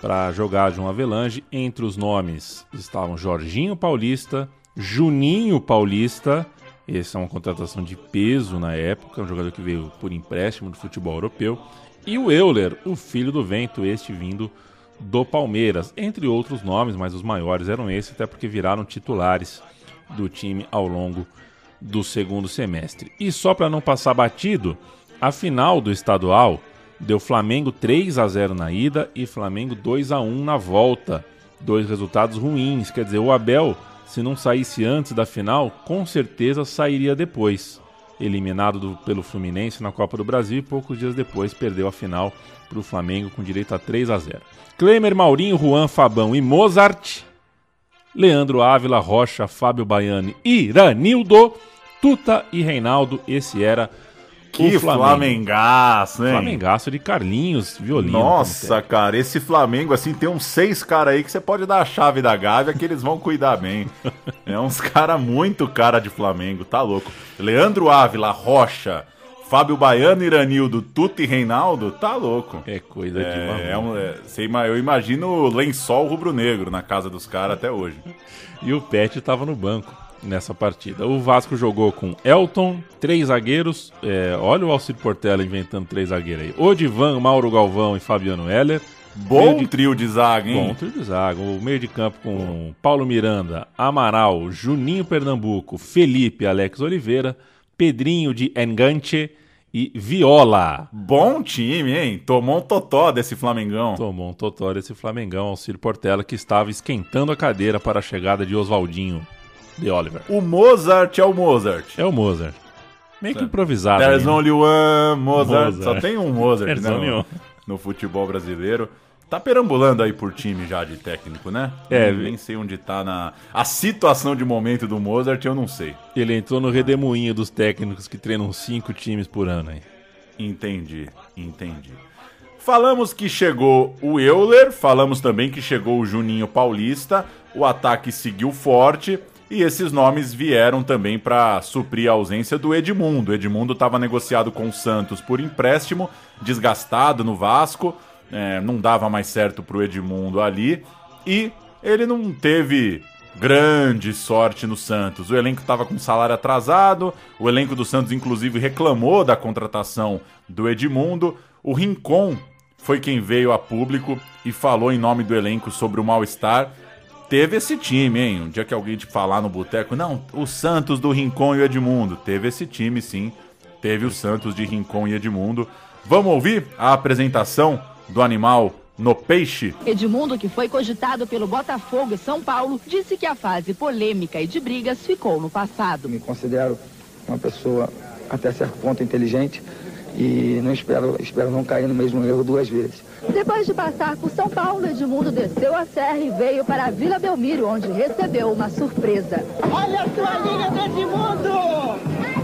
para jogar João Avelange. Entre os nomes estavam Jorginho Paulista, Juninho Paulista, essa é uma contratação de peso na época, um jogador que veio por empréstimo do futebol europeu, e o Euler, o filho do vento, este vindo do Palmeiras, entre outros nomes, mas os maiores eram esses, até porque viraram titulares do time ao longo do segundo semestre. E só para não passar batido, a final do estadual deu Flamengo 3 a 0 na ida e Flamengo 2 a 1 na volta. Dois resultados ruins, quer dizer, o Abel, se não saísse antes da final, com certeza sairia depois eliminado do, pelo Fluminense na Copa do Brasil e poucos dias depois perdeu a final para o Flamengo com direito a 3 a 0. Klemer, Maurinho, Juan, Fabão e Mozart, Leandro Ávila, Rocha, Fábio Baiani, Iranildo, Tuta e Reinaldo. Esse era que o Flamengo. flamengaço, hein? Flamengaço de Carlinhos, violino. Nossa, cara, esse Flamengo, assim, tem uns seis caras aí que você pode dar a chave da Gávea que eles vão cuidar bem. é uns caras muito cara de Flamengo, tá louco. Leandro Ávila, Rocha, Fábio Baiano, Iranildo, Tuta e Reinaldo, tá louco. É coisa de É, é um- é, sei, mas eu imagino o lençol rubro-negro na casa dos caras até hoje. E o Pet estava no banco nessa partida. O Vasco jogou com Elton, três zagueiros. é, olha o Alcir Portela inventando três zagueiros aí. Odivan, Mauro Galvão e Fabiano Heller. Bom de- trio de zaga, hein? Bom trio de zaga. O meio de campo com Paulo Miranda, Amaral, Juninho Pernambuco, Felipe, Alex Oliveira, Pedrinho de Enganche e Viola. Bom time, hein? Tomou um totó desse Flamengão. Tomou um totó esse Flamengão, Alcir Portela, que estava esquentando a cadeira para a chegada de Oswaldinho de Oliver. O Mozart é o Mozart. É o Mozart. Meio que improvisado. There's né? only one Mozart. Mozart. Só tem um Mozart, né? No, no futebol brasileiro. Tá perambulando aí por time já de técnico, né? É, nem, nem sei onde tá na. A situação de momento do Mozart eu não sei. Ele entrou no redemoinho dos técnicos que treinam cinco times por ano aí. Entendi, entendi. Falamos que chegou o Euler, falamos também que chegou o Juninho Paulista, o ataque seguiu forte e esses nomes vieram também para suprir a ausência do Edmundo. Edmundo estava negociado com o Santos por empréstimo, desgastado no Vasco, é, não dava mais certo para o Edmundo ali e ele não teve grande sorte no Santos. O elenco estava com salário atrasado, o elenco do Santos, inclusive, reclamou da contratação do Edmundo. O Rincon foi quem veio a público e falou em nome do elenco sobre o mal-estar. Teve esse time, hein? Um dia que alguém te falar no boteco, não, o Santos do Rincon e o Edmundo. Teve esse time, sim. Teve o Santos de Rincon e Edmundo. Vamos ouvir a apresentação do animal no peixe? Edmundo, que foi cogitado pelo Botafogo e São Paulo, disse que a fase polêmica e de brigas ficou no passado. Me considero uma pessoa até certo ponto inteligente e não espero, espero não cair no mesmo erro duas vezes. Depois de passar por São Paulo, Edmundo desceu a serra e veio para a Vila Belmiro, onde recebeu uma surpresa. Olha a sua linha do Edmundo!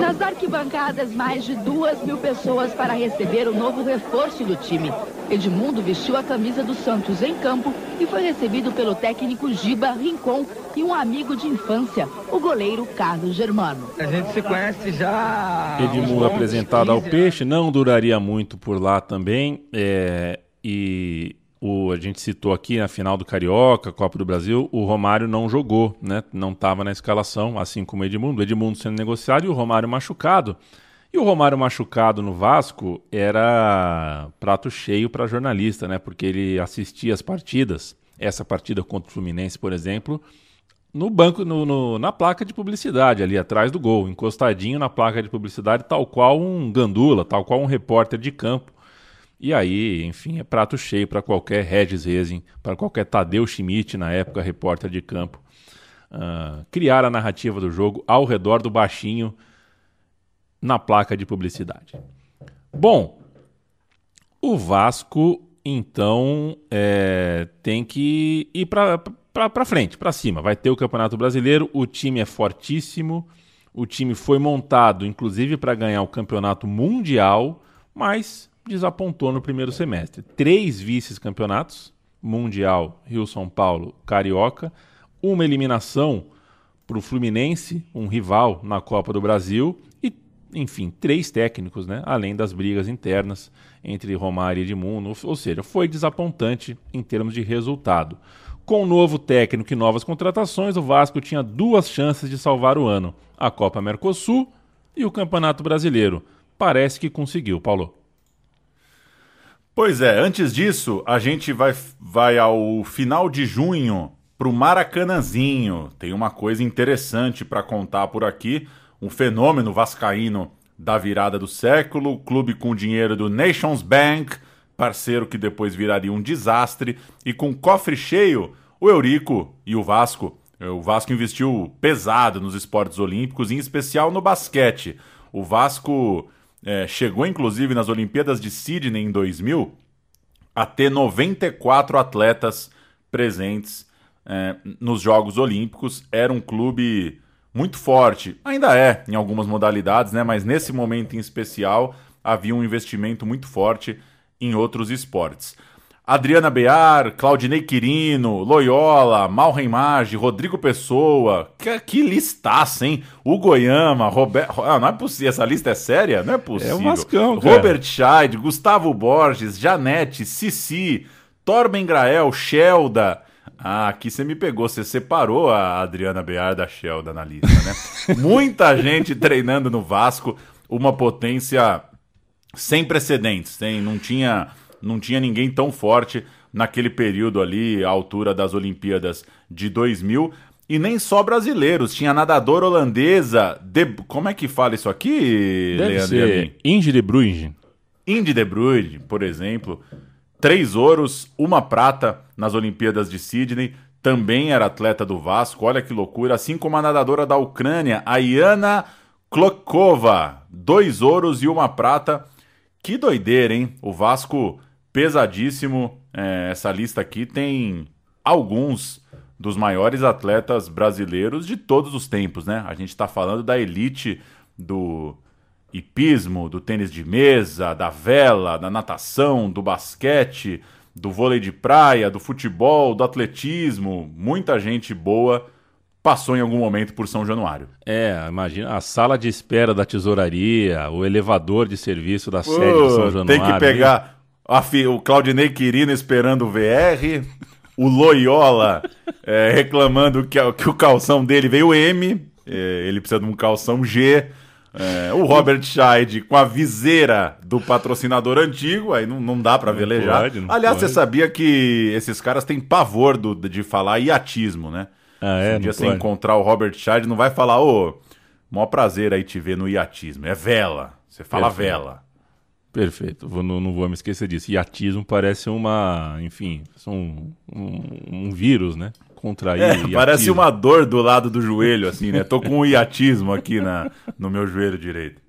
Nas arquibancadas, mais de duas mil pessoas para receber o novo reforço do time. Edmundo vestiu a camisa do Santos em campo e foi recebido pelo técnico Giba Rincon e um amigo de infância, o goleiro Carlos Germano. A gente se conhece já. Edmundo apresentado ao 15 peixe, não duraria muito por lá também. é, e o, a gente citou aqui na final do Carioca, Copa do Brasil, o Romário não jogou, né? Não estava na escalação, assim como o Edmundo. O Edmundo sendo negociado e o Romário machucado. E o Romário machucado no Vasco era prato cheio para jornalista, né? Porque ele assistia as partidas. Essa partida contra o Fluminense, por exemplo, no banco, no, no, na placa de publicidade, ali atrás do gol, encostadinho na placa de publicidade, tal qual um gandula, tal qual um repórter de campo e aí, enfim, é prato cheio para qualquer Regis Rezin, para qualquer Tadeu Schmidt, na época repórter de campo, uh, criar a narrativa do jogo ao redor do baixinho na placa de publicidade. Bom, o Vasco, então, é, tem que ir para frente, para cima. Vai ter o Campeonato Brasileiro, o time é fortíssimo, o time foi montado, inclusive, para ganhar o Campeonato Mundial, mas desapontou no primeiro semestre. Três vices-campeonatos, Mundial, Rio-São Paulo, Carioca, uma eliminação para o Fluminense, um rival na Copa do Brasil, e, enfim, três técnicos, né? além das brigas internas entre Romário e Edmundo, ou seja, foi desapontante em termos de resultado. Com o novo técnico e novas contratações, o Vasco tinha duas chances de salvar o ano: a Copa Mercosul e o Campeonato Brasileiro. Parece que conseguiu, Paulo. Pois é, antes disso, a gente vai, vai ao final de junho pro Maracanãzinho. Tem uma coisa interessante para contar por aqui, um fenômeno vascaíno da virada do século, clube com dinheiro do Nations Bank, parceiro que depois viraria um desastre, e com cofre cheio, o Eurico e o Vasco. O Vasco investiu pesado nos esportes olímpicos, em especial no basquete. O Vasco é, chegou inclusive nas Olimpíadas de Sydney em 2000 a ter 94 atletas presentes é, nos Jogos Olímpicos. Era um clube muito forte, ainda é em algumas modalidades, né? mas nesse momento em especial havia um investimento muito forte em outros esportes. Adriana Bear, Claudinei Quirino, Loyola, Malreimage, Rodrigo Pessoa. Que, que listaça, hein? O Goiama, Roberto. Ah, não é possível. Essa lista é séria? Não é possível. É o Vascão, cara. Robert Scheid, Gustavo Borges, Janete, Cici, Torben Grael, Shelda. Ah, aqui você me pegou, você separou a Adriana Bear da Shelda na lista, né? <laughs> Muita gente treinando no Vasco, uma potência sem precedentes, tem, não tinha não tinha ninguém tão forte naquele período ali, à altura das Olimpíadas de 2000. E nem só brasileiros, tinha nadadora holandesa. De... Como é que fala isso aqui, Deve Leandro? Ser Inge de Bruyne. Indy de Bruyne, por exemplo. Três ouros, uma prata nas Olimpíadas de Sydney. Também era atleta do Vasco, olha que loucura. Assim como a nadadora da Ucrânia, a Iana Klokova. Dois ouros e uma prata. Que doideira, hein? O Vasco pesadíssimo. É, essa lista aqui tem alguns dos maiores atletas brasileiros de todos os tempos, né? A gente está falando da elite do hipismo, do tênis de mesa, da vela, da natação, do basquete, do vôlei de praia, do futebol, do atletismo. Muita gente boa passou em algum momento por São Januário. É, imagina a sala de espera da tesouraria, o elevador de serviço da sede de São Januário. Tem que pegar o Claudinei Quirino esperando o VR, o Loyola é, reclamando que, que, o calção dele veio M, é, ele precisa de um calção G. É, o Robert Scheid com a viseira do patrocinador antigo, aí não, não dá para velejar. Pode, Aliás, pode. você sabia que esses caras têm pavor do, de falar iatismo, né? Ah, é, Se um dia você encontrar o Robert Scheid, não vai falar, ô, maior prazer aí te ver no iatismo. É vela. Você fala vela. Perfeito, vou, não, não, vou me esquecer disso. Iatismo parece uma, enfim, um, um, um vírus, né? Contrair. É, parece uma dor do lado do joelho, assim, né? Tô com um iatismo aqui na, no meu joelho direito.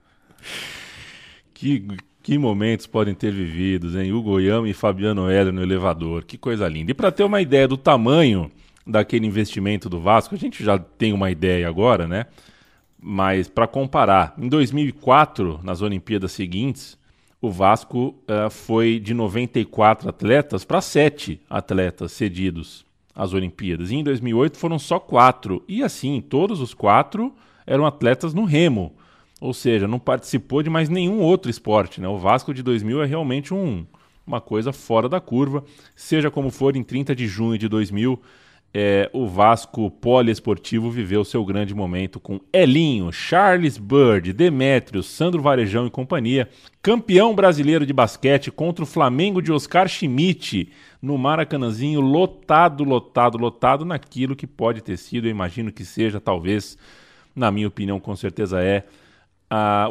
Que, que momentos podem ter vividos, hein? Hugo Yama e Fabiano Heller no elevador, que coisa linda. E para ter uma ideia do tamanho daquele investimento do Vasco, a gente já tem uma ideia agora, né? Mas para comparar, em 2004, nas Olimpíadas seguintes, o Vasco uh, foi de 94 atletas para 7 atletas cedidos às Olimpíadas. E em 2008 foram só quatro. E assim, todos os quatro eram atletas no remo. Ou seja, não participou de mais nenhum outro esporte. Né? O Vasco de 2000 é realmente um, uma coisa fora da curva. Seja como for, em 30 de junho de 2000, é, o Vasco Poliesportivo viveu seu grande momento com Elinho, Charles Bird, Demétrio, Sandro Varejão e companhia, campeão brasileiro de basquete contra o Flamengo de Oscar Schmidt no Maracanãzinho, lotado, lotado, lotado naquilo que pode ter sido, eu imagino que seja, talvez, na minha opinião, com certeza é,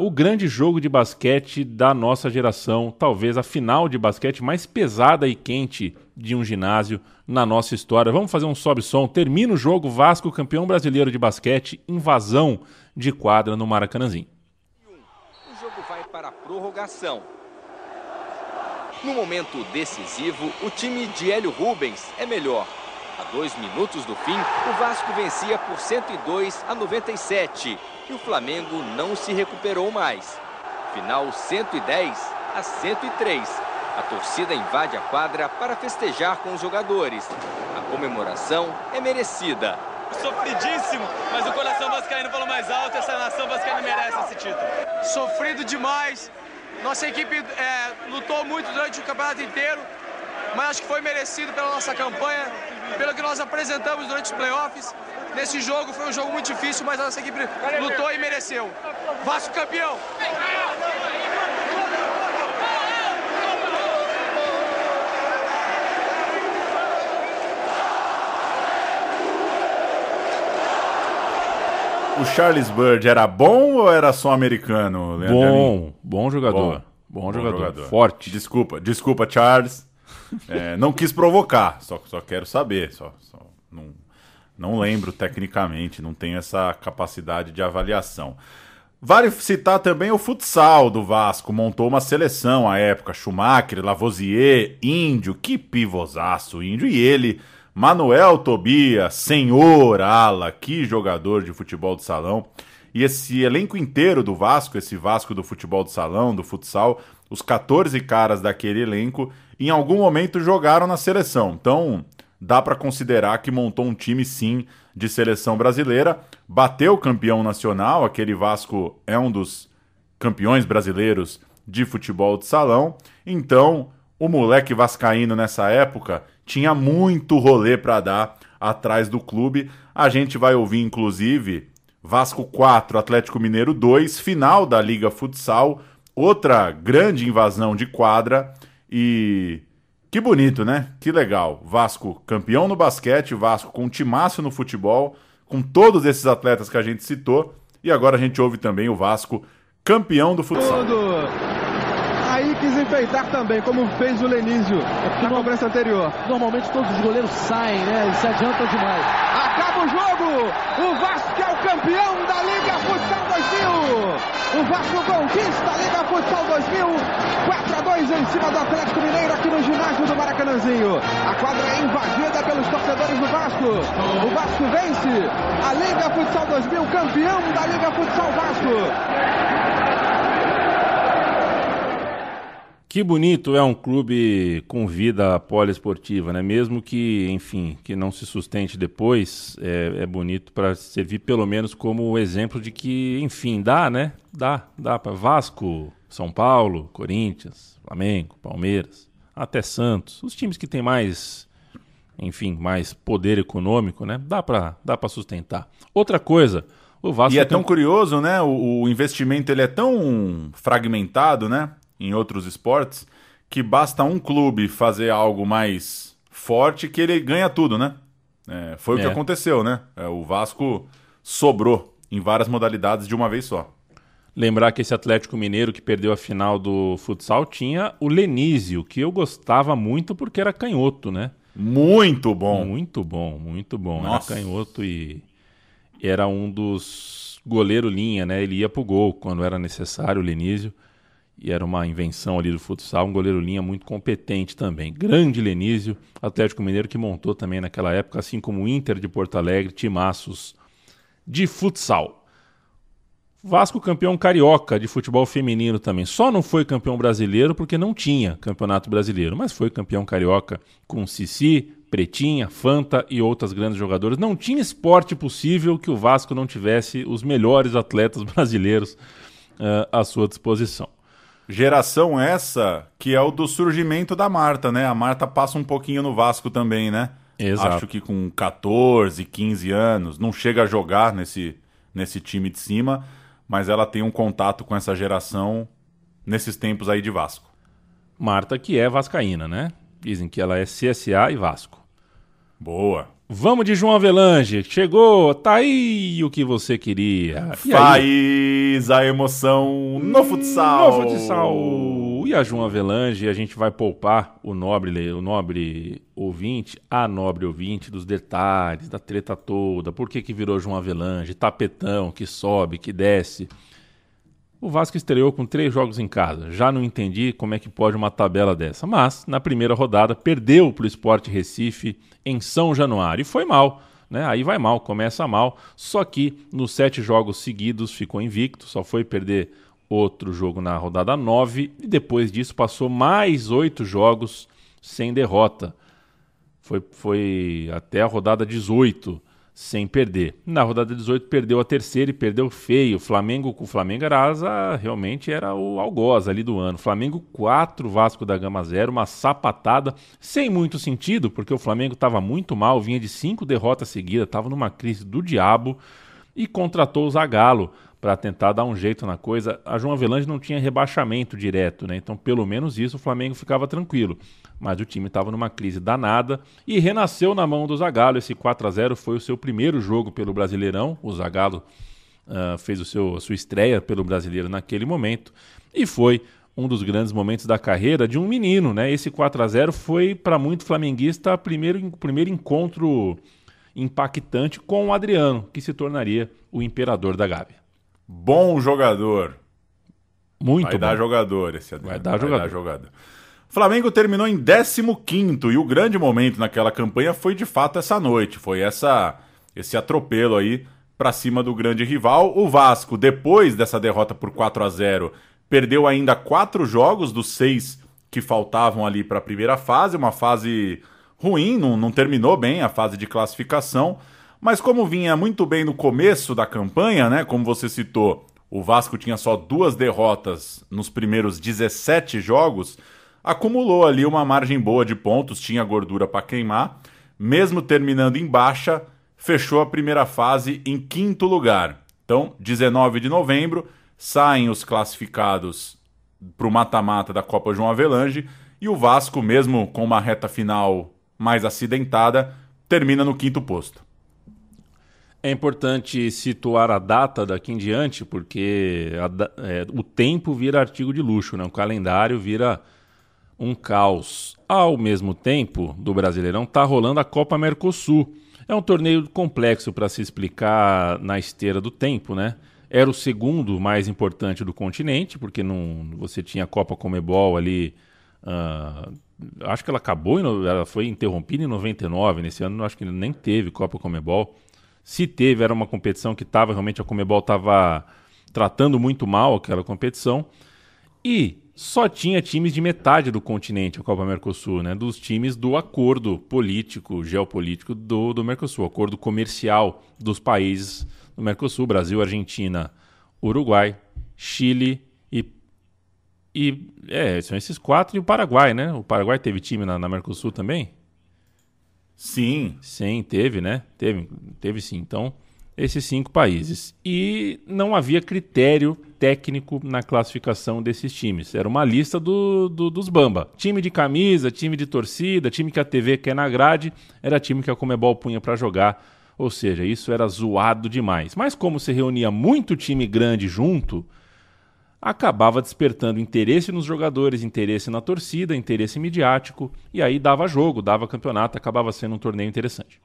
o grande jogo de basquete da nossa geração, talvez a final de basquete mais pesada e quente de um ginásio na nossa história. Vamos fazer um sobe-som. Termina o jogo Vasco, campeão brasileiro de basquete, invasão de quadra no Maracanãzinho. O jogo vai para a prorrogação. No momento decisivo, o time de Hélio Rubens é melhor. Dois minutos do fim, o Vasco vencia por 102 a 97 e o Flamengo não se recuperou mais. Final 110 a 103. A torcida invade a quadra para festejar com os jogadores. A comemoração é merecida. Sofridíssimo, mas o coração vascaíno falou mais alto. Essa nação vascaína merece esse título. Sofrido demais. Nossa equipe é, lutou muito durante o campeonato inteiro, mas acho que foi merecido pela nossa campanha, pelo que nós apresentamos durante os playoffs. Nesse jogo foi um jogo muito difícil, mas a nossa equipe lutou e mereceu. Vasco campeão! O Charles Bird era bom ou era só americano? Leandro Bom, bom jogador. Bom, jogador. Forte. Desculpa, desculpa, Charles. É, não quis provocar, só, só quero saber. Só, só não, não lembro tecnicamente, não tenho essa capacidade de avaliação. Vale citar também o futsal do Vasco, montou uma seleção à época, Schumacher, Lavoisier, Índio, que pivosaço, Índio, e ele, Manuel Tobias, senhor ala, que jogador de futebol de salão. E esse elenco inteiro do Vasco, esse Vasco do futebol de salão, do futsal, os 14 caras daquele elenco, em algum momento jogaram na seleção. Então, dá para considerar que montou um time sim de seleção brasileira, bateu o campeão nacional, aquele Vasco é um dos campeões brasileiros de futebol de salão. Então, o moleque vascaíno nessa época tinha muito rolê para dar atrás do clube. A gente vai ouvir inclusive Vasco 4, Atlético Mineiro 2, final da Liga Futsal, outra grande invasão de quadra e que bonito, né? Que legal. Vasco campeão no basquete, Vasco com um timaço no futebol, com todos esses atletas que a gente citou. E agora a gente ouve também o Vasco campeão do futsal. Tudo. Aí quis enfeitar também, como fez o Lenísio na cobrança anterior. Normalmente todos os goleiros saem, né? Eles se adiantam demais. Acaba o jogo! O Vasco é o campeão da Liga Futsal 2000! O Vasco conquista a Liga Futsal 2000, 4 a 2 em cima do Atlético Mineiro aqui no ginásio do Maracanãzinho. A quadra é invadida pelos torcedores do Vasco. O Vasco vence a Liga Futsal 2000, campeão da Liga Futsal Vasco. Que bonito é um clube com vida poliesportiva, né? Mesmo que, enfim, que não se sustente depois, é, é bonito para servir pelo menos como exemplo de que, enfim, dá, né? Dá, dá para Vasco, São Paulo, Corinthians, Flamengo, Palmeiras, até Santos, os times que têm mais, enfim, mais poder econômico, né? Dá para, dá para sustentar. Outra coisa, o Vasco E é tão um- curioso, né? O, o investimento ele é tão fragmentado, né? Em outros esportes, que basta um clube fazer algo mais forte que ele ganha tudo, né? É, foi o que É. aconteceu, né? É, o Vasco sobrou em várias modalidades de uma vez só. Lembrar que esse Atlético Mineiro que perdeu a final do futsal tinha o Lenísio, que eu gostava muito porque era canhoto, né? Muito bom. Muito bom, muito bom. Nossa. Era canhoto e era um dos goleiro linha, né? Ele ia pro gol quando era necessário, o Lenísio. E era uma invenção ali do futsal, um goleiro linha muito competente também. Grande Lenísio, Atlético Mineiro que montou também naquela época, assim como o Inter de Porto Alegre, timaços de futsal. Vasco campeão carioca de futebol feminino também. Só não foi campeão brasileiro porque não tinha campeonato brasileiro, mas foi campeão carioca com Cici, Pretinha, Fanta e outras grandes jogadoras. Não tinha esporte possível que o Vasco não tivesse os melhores atletas <laughs> brasileiros eh, à sua disposição. Geração essa que é o do surgimento da Marta, né? A Marta passa um pouquinho no Vasco também, né? Exato. Acho que com 14, 15 anos, não chega a jogar nesse, nesse time de cima, mas ela tem um contato com essa geração nesses tempos aí de Vasco. Marta, que é vascaína, né? Dizem que ela é CSA e Vasco. Boa. Vamos de João Avelange. Chegou, tá aí o que você queria. E aí? Faz a emoção no futsal. No futsal. E a João Avelange, a gente vai poupar o nobre, o nobre ouvinte, a nobre ouvinte, dos detalhes, da treta toda. Por que, que virou João Avelange? Tapetão, que sobe, que desce. O Vasco estreou com três jogos em casa. Já não entendi como é que pode uma tabela dessa. Mas, na primeira rodada, perdeu para o Sport Recife em São Januário. E foi mal. Né? Aí vai mal, começa mal. Só que nos sete jogos seguidos ficou invicto, só foi perder outro jogo na rodada 9. E depois disso passou mais oito jogos sem derrota. Foi, foi até a rodada 18 sem perder. Na rodada 18 perdeu a terceira e perdeu feio. Flamengo, o Flamengo era asa, realmente era o algoz ali do ano. Flamengo 4, Vasco da Gama 0, uma sapatada sem muito sentido, porque o Flamengo estava muito mal, vinha de cinco derrotas seguidas, estava numa crise do diabo e contratou o Zagallo para tentar dar um jeito na coisa. A João Avelange não tinha rebaixamento direto, né? Então, pelo menos isso o Flamengo ficava tranquilo mas o time estava numa crise danada e renasceu na mão do Zagallo. Esse 4 a 0 foi o seu primeiro jogo pelo Brasileirão. O Zagallo uh, fez o seu, a sua estreia pelo Brasileiro naquele momento e foi um dos grandes momentos da carreira de um menino, né? Esse 4 a 0 foi para muito flamenguista o primeiro, primeiro encontro impactante com o Adriano, que se tornaria o imperador da Gávea. Bom jogador. Muito Vai bom. dar jogador esse Vai Adriano. dar jogador. jogador. Flamengo terminou em 15º e o grande momento naquela campanha foi de fato essa noite, foi essa esse atropelo aí para cima do grande rival. O Vasco, depois dessa derrota por 4 a 0, perdeu ainda quatro jogos dos seis que faltavam ali para a primeira fase, uma fase ruim, não, não terminou bem a fase de classificação, mas como vinha muito bem no começo da campanha, né, como você citou, o Vasco tinha só duas derrotas nos primeiros 17 jogos, acumulou ali uma margem boa de pontos, tinha gordura para queimar, mesmo terminando em baixa, fechou a primeira fase em quinto lugar. Então, 19 de novembro, saem os classificados para o mata-mata da Copa João Avelange e o Vasco, mesmo com uma reta final mais acidentada, termina no quinto posto. É importante situar a data daqui em diante, porque a é, o tempo vira artigo de luxo, né? o calendário vira um caos. Ao mesmo tempo, do Brasileirão, está rolando a Copa Mercosul. É um torneio complexo para se explicar na esteira do tempo, né? Era o segundo mais importante do continente, porque não, você tinha a Copa Comebol ali. ah, acho que ela acabou, ela foi interrompida em 99. Nesse ano, acho que nem teve Copa Comebol. Se teve, era uma competição que estava realmente a Comebol estava tratando muito mal aquela competição. E só tinha times de metade do continente, a Copa Mercosul, né? Dos times do acordo político, geopolítico do, do Mercosul, acordo comercial dos países do Mercosul, Brasil, Argentina, Uruguai, Chile e. E é, são esses quatro e o Paraguai, né? O Paraguai teve time na, na Mercosul também? Sim. Sim, teve, né? Teve, teve sim. Então, esses cinco países. E não havia critério técnico na classificação desses times. Era uma lista do, do- dos Bamba. Time de camisa, time de torcida, time que a TV quer na grade, era time que a Comebol punha para jogar. Ou seja, isso era zoado demais. Mas como se reunia muito time grande junto, acabava despertando interesse nos jogadores, interesse na torcida, interesse midiático, e aí dava jogo, dava campeonato, acabava sendo um torneio interessante.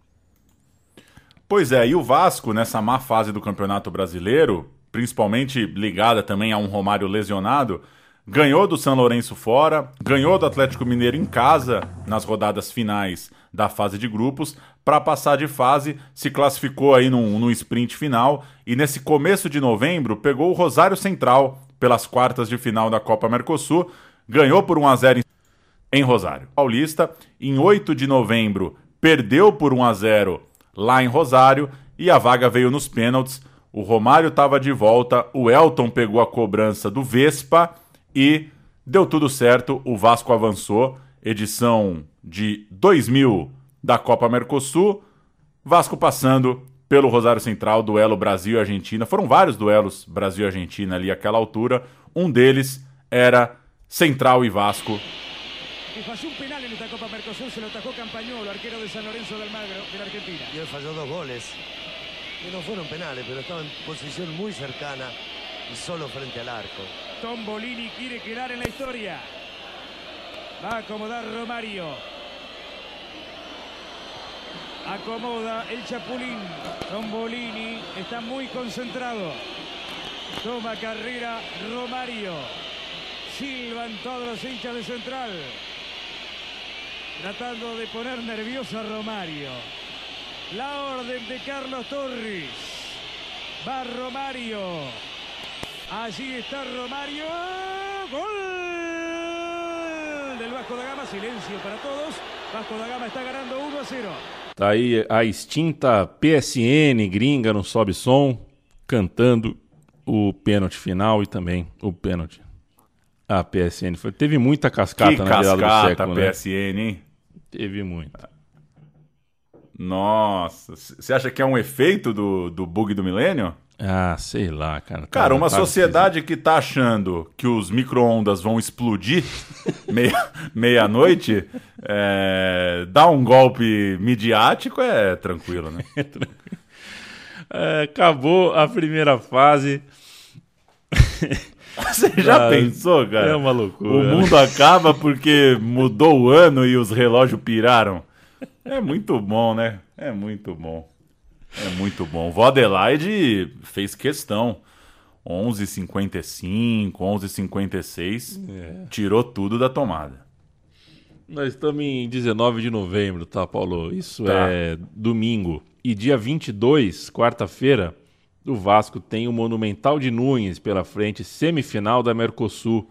Pois é, e o Vasco, nessa má fase do Campeonato Brasileiro, principalmente ligada também a um Romário lesionado, ganhou do São Lourenço fora, ganhou do Atlético Mineiro em casa nas rodadas finais da fase de grupos, para passar de fase, se classificou aí num, sprint final e nesse começo de novembro pegou o Rosário Central pelas quartas de final da Copa Mercosul, ganhou por 1 a 0 em em Rosário. Paulista, em 8 de novembro, perdeu por 1 a 0 lá em Rosário e a vaga veio nos pênaltis. O Romário estava de volta, o Elton pegou a cobrança do Vespa e deu tudo certo. O Vasco avançou, edição de 2000 da Copa Mercosul. Vasco passando pelo Rosário Central, duelo Brasil e Argentina. Foram vários duelos Brasil e Argentina ali àquela altura. Um deles era Central e Vasco. Y falló un penal en esta Copa Mercosur, se lo atajó Campañolo, arquero de San Lorenzo del Magro, de la Argentina. Y hoy falló dos goles, que no fueron penales, pero estaba en posición muy cercana y solo frente al arco. Tom Bolini quiere quedar en la historia. Va a acomodar Romario. Acomoda el Chapulín. Tom Bolini está muy concentrado. Toma carrera Romario. Silvan todos los hinchas de Central. Tratando de poner nervioso a Romario. La orden de Carlos Torres. Va Romario. Allí está Romario. Gol del Vasco da Gama. Silencio para todos. Vasco da Gama está ganando 1 a 0. Tá aí a extinta PSN gringa no Sobe Som, cantando o pênalti final e também o pênalti. A PSN foi, teve muita cascata que na virada do cascata século, a né? PSN, hein? Teve muita. Nossa, você acha que é um efeito do, do bug do milênio? Ah, sei lá, cara. Cara, uma sociedade que tá achando que os micro-ondas vão explodir <laughs> meia- meia-noite, é, dar um golpe midiático é tranquilo, né? <laughs> É, acabou a primeira fase. <laughs> <laughs> Você já Ah, pensou, cara? É uma loucura. O mundo acaba porque mudou o ano e os relógios piraram. É muito bom, né? É muito bom. É muito bom. Vó Adelaide fez questão. 11h55, 11h56. É. Tirou tudo da tomada. Nós estamos em 19 de novembro, tá, Paulo? Isso Tá. é domingo. E dia 22, quarta-feira, o Vasco tem o Monumental de Nunes pela frente, semifinal da Mercosul.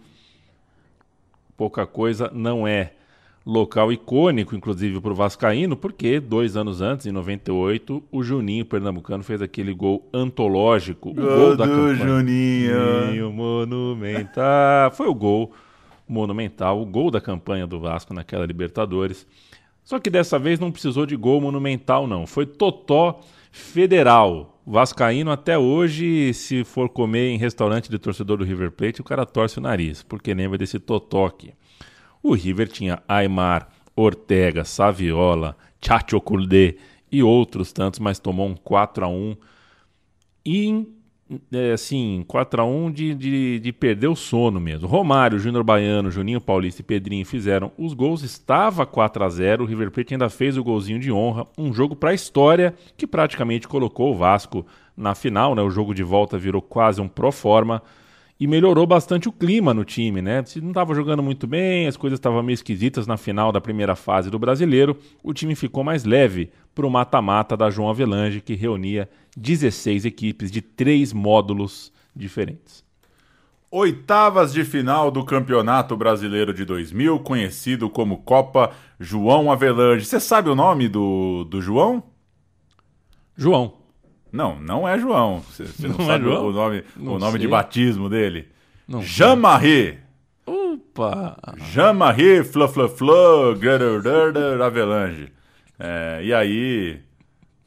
Pouca coisa não é. Local icônico, inclusive, para o Vascaíno, porque dois anos antes, em 98, o Juninho Pernambucano fez aquele gol antológico. O Gol gol da do campanha. Juninho. Juninho Monumental. <laughs> Foi o gol monumental, o gol da campanha do Vasco naquela Libertadores. Só que dessa vez não precisou de gol monumental, não. Foi totó federal. Vascaíno até hoje, se for comer em restaurante de torcedor do River Plate, o cara torce o nariz, porque lembra desse totó aqui. O River tinha Aymar, Ortega, Saviola, Chacho Kuldé e outros tantos, mas tomou um 4 a 1 e é, assim, 4x1 de, de, de perder o sono mesmo. Romário, Júnior Baiano, Juninho Paulista e Pedrinho fizeram os gols. Estava 4 a 0 O River Plate ainda fez o golzinho de honra. Um jogo para a história que praticamente colocou o Vasco na final. Né? O jogo de volta virou quase um pro forma. E melhorou bastante o clima no time, né? Se não estava jogando muito bem, as coisas estavam meio esquisitas na final da primeira fase do brasileiro, o time ficou mais leve para o mata-mata da João Avelange, que reunia 16 equipes de três módulos diferentes. Oitavas de final do Campeonato Brasileiro de 2000, conhecido como Copa João Avelange. Você sabe o nome do, do João? João. Não, não é João. Você não, Não é sabe João? o nome, Não o nome de batismo dele? Não. Jean-Marie. Opa! Jean-Marie Fla Fla Fla Avelange. É, e aí,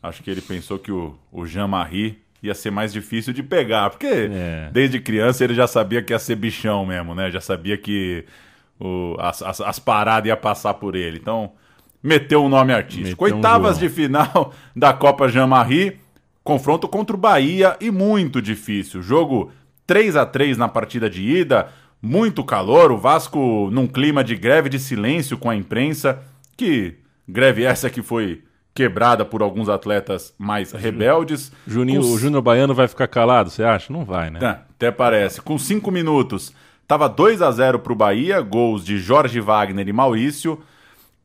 acho que ele pensou que o, o Jean-Marie ia ser mais difícil de pegar, porque É. desde criança ele já sabia que ia ser bichão mesmo, né? Já sabia que o- as, as, as paradas iam passar por ele. Então, meteu um nome artístico. Meteu um Oitavas João. de final <laughs> da Copa Jean-Marie, confronto contra o Bahia e muito difícil. Jogo 3 a 3 na partida de ida, muito calor, o Vasco num clima de greve de silêncio com a imprensa, que greve essa que foi quebrada por alguns atletas mais rebeldes. Juninho, Com o Júnior Baiano vai ficar calado, você acha? Não vai, né? Tá, até parece. Com cinco minutos, tava 2 a 0 pro Bahia, gols de Jorge Wagner e Maurício.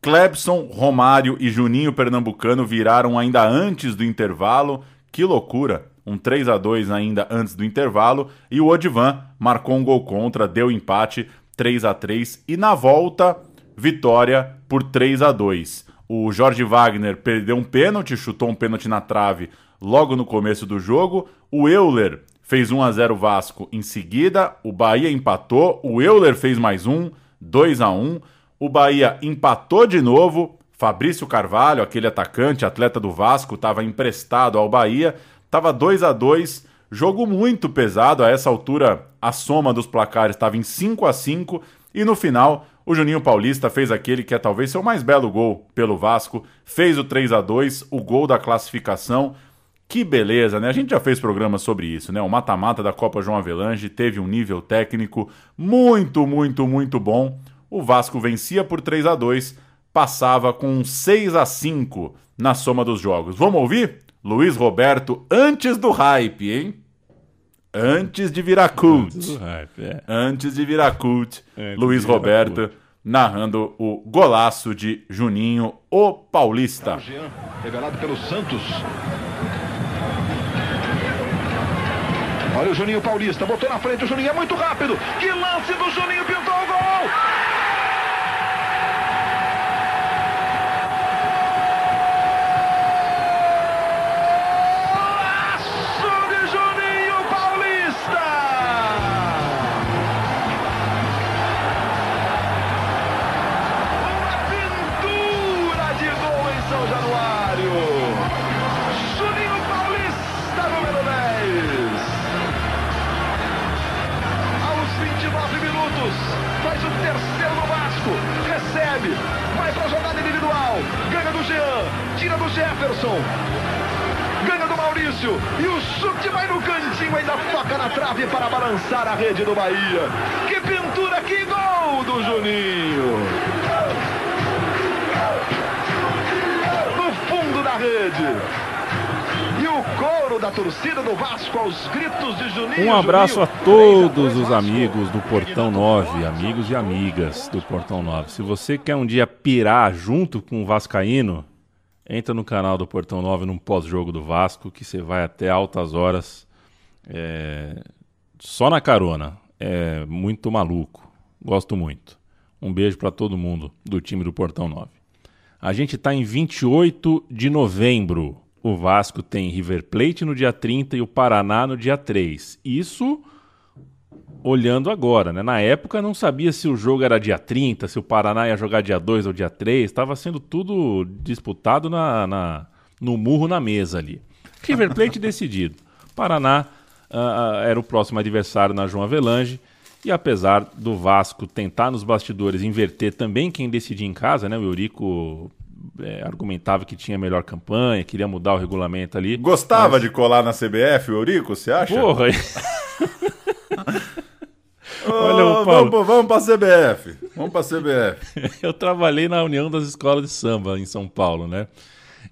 Clebson, Romário e Juninho Pernambucano viraram ainda antes do intervalo. Que loucura! Um 3 a 2 ainda antes do intervalo. E o Odivan marcou um gol contra, deu empate 3 a 3 E na volta, vitória por 3 a 2 O Jorge Wagner perdeu um pênalti, chutou um pênalti na trave logo no começo do jogo. O Euler fez 1 a 0 Vasco em seguida, o Bahia empatou, o Euler fez mais um, 2 a 1 o Bahia empatou de novo, Fabrício Carvalho, aquele atacante, atleta do Vasco, estava emprestado ao Bahia, estava 2 a 2 jogo muito pesado, a essa altura a soma dos placares estava em 5 a 5 e no final o Juninho Paulista fez aquele que é talvez seu mais belo gol pelo Vasco, fez o 3 a 2 o gol da classificação. Que beleza, né? A gente já fez programa sobre isso, né? O mata-mata da Copa João Avelange teve um nível técnico muito, muito, muito bom. O Vasco vencia por 3 a 2 passava com 6 a 5 na soma dos jogos. Vamos ouvir? Luiz Roberto antes do hype, hein? Antes de virar cult. Antes é. De virar cult. Antes Luiz Roberto narrando o golaço de Juninho, o Paulista. Revelado pelo Santos. Olha o Juninho Paulista, botou na frente o Juninho, é muito rápido. Que lance do Juninho, pintou o gol! Jefferson. Ganha do Maurício. E o chute vai no cantinho, ainda toca na trave para balançar a rede do Bahia. Que pintura, que gol do Juninho. No fundo da rede. E o coro da torcida do Vasco aos gritos de Juninho. Um abraço a todos os amigos do Portão 9, amigos e amigas do Portão 9. Se você quer um dia pirar junto com o Vascaíno, entra no canal do Portão 9 num pós-jogo do Vasco, que você vai até altas horas é, só na carona. É muito maluco. Gosto muito. Um beijo para todo mundo do time do Portão 9. A gente está em 28 de novembro. O Vasco tem River Plate no dia 30 e o Paraná no dia 3. Isso olhando agora, né? Na época não sabia se o jogo era dia 30, se o Paraná ia jogar dia 2 ou dia 3. Estava sendo tudo disputado na, na- no murro na mesa ali. River Plate <laughs> decidido. Paraná ah, era o próximo adversário na João Avelange. E apesar do Vasco tentar nos bastidores inverter também quem decidia em casa, né? O Eurico eh, argumentava que tinha melhor campanha, queria mudar o regulamento ali. Gostava de colar na CBF, o Eurico, você acha? Porra! <laughs> Olha, ô, Paulo. vamos, vamos pra CBF. Vamos pra CBF. <laughs> Eu trabalhei na União das Escolas de Samba em São Paulo, né?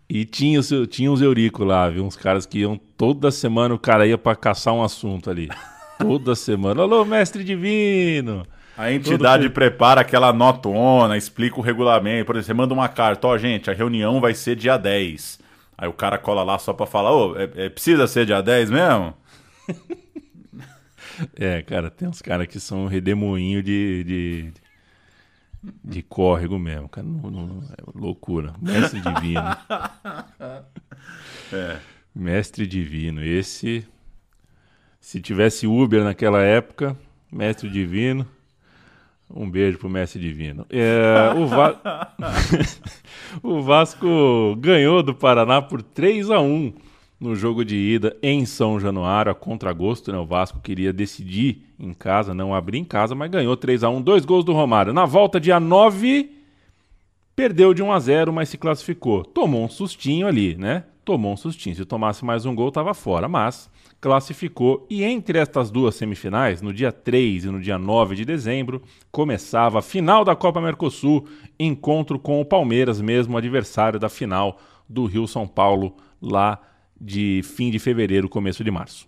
E tinha, os- tinha uns Eurico lá, viu? Uns caras que iam toda semana, o cara ia pra caçar um assunto ali. <laughs> Toda semana. Alô, mestre divino! A entidade prepara aquela notona, explica o regulamento. Por exemplo, você manda uma carta, ó, gente, a reunião vai ser dia 10. Aí o cara cola lá só pra falar, ô, é- é- precisa ser dia 10 mesmo? <laughs> É, cara, tem uns caras que são redemoinho de, de, de córrego mesmo, cara. Não, não- é loucura. Mestre divino. É. Mestre divino. Esse, se tivesse Uber naquela época, mestre divino. Um beijo pro mestre divino. É, o, Va- <laughs> o Vasco ganhou do Paraná por 3 a 1 no jogo de ida em São Januário, a contragosto, né? O Vasco queria decidir em casa, não abrir em casa, mas ganhou 3 a 1 dois gols do Romário. Na volta, dia 9, perdeu de 1 a 0 mas se classificou. Tomou um sustinho ali, né? Tomou um sustinho. Se tomasse mais um gol, estava fora, mas classificou. E entre estas duas semifinais, no dia 3 e no dia 9 de dezembro, começava a final da Copa Mercosul, encontro com o Palmeiras, mesmo adversário da final do Rio-São Paulo, lá de fim de fevereiro, começo de março.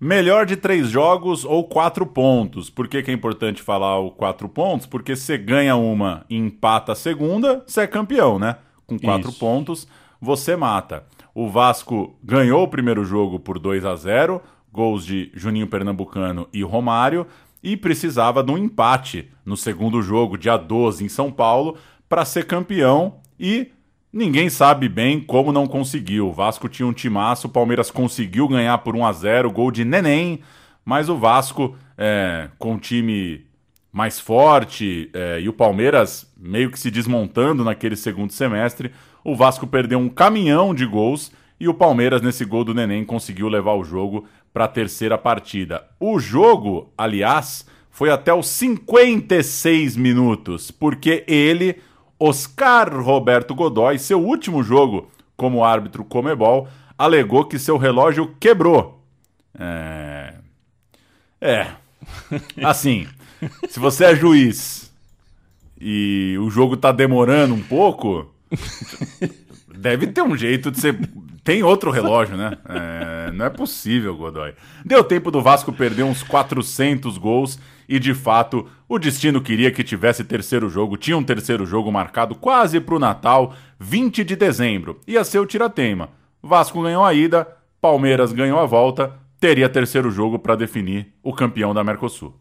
Melhor de três jogos ou quatro pontos. Por que, que é importante falar o quatro pontos? Porque você ganha uma e empata a segunda, você é campeão, né? Com quatro Isso. pontos, você mata. O Vasco ganhou o primeiro jogo por 2 a 0 gols de Juninho Pernambucano e Romário, e precisava de um empate no segundo jogo, dia 12, em São Paulo, para ser campeão e Ninguém sabe bem como não conseguiu. O Vasco tinha um timaço, o Palmeiras conseguiu ganhar por 1 a 0 gol de Neném, mas o Vasco, é, com um time mais forte é, e o Palmeiras meio que se desmontando naquele segundo semestre, o Vasco perdeu um caminhão de gols e o Palmeiras, nesse gol do Neném, conseguiu levar o jogo para a terceira partida. O jogo, aliás, foi até os 56 minutos, porque ele, Oscar Roberto Godoy, seu último jogo como árbitro Comebol, alegou que seu relógio quebrou. É. É. <laughs> Assim, se você é juiz e o jogo tá demorando um pouco, deve ter um jeito de ser. Tem outro relógio, né? É, não é possível, Godoy. Deu tempo do Vasco perder uns 400 gols e, de fato, o destino queria que tivesse terceiro jogo. Tinha um terceiro jogo marcado quase pro Natal, 20 de dezembro. Ia ser o Tiratema. Vasco ganhou a ida, Palmeiras ganhou a volta, teria terceiro jogo para definir o campeão da Mercosul.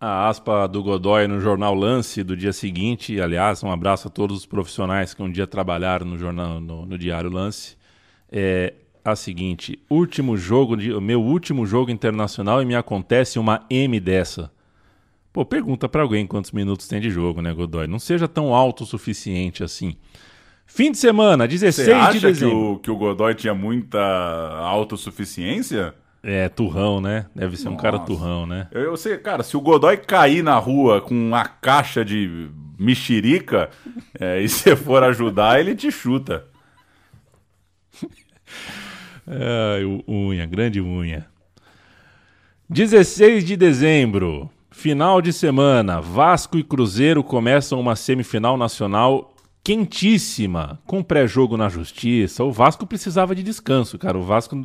A aspa do Godoy no jornal Lance do dia seguinte, aliás, um abraço a todos os profissionais que um dia trabalharam no jornal no, no Diário Lance. É a seguinte: último jogo, de, meu último jogo internacional e me acontece uma M dessa. Pô, pergunta para alguém quantos minutos tem de jogo, né, Godoy? Não seja tão alto o suficiente assim. Fim de semana, 16 Você acha de dezembro. Que o, que o Godoy tinha muita autossuficiência? É, turrão, né? Deve ser um cara turrão, né? Eu, eu sei, cara, se o Godoy cair na rua com uma caixa de mexerica é, e você for ajudar, ele te chuta. <laughs> O unha, grande unha. 16 de dezembro, final de semana. Vasco e Cruzeiro começam uma semifinal nacional quentíssima, com pré-jogo na justiça. O Vasco precisava de descanso, cara. O Vasco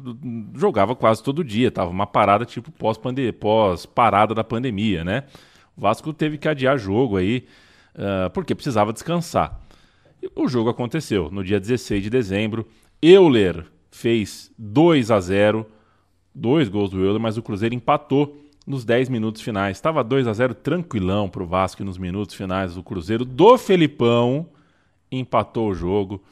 jogava quase todo dia, tava uma parada tipo pós-parada pós da pandemia, né? O Vasco teve que adiar jogo aí, uh, porque precisava descansar. O jogo aconteceu no dia 16 de dezembro. Euler fez 2 a 0 dois gols do Euler, mas o Cruzeiro empatou nos 10 minutos finais. Estava 2 a 0 tranquilão para o Vasco nos minutos finais. O Cruzeiro do Felipão empatou o jogo.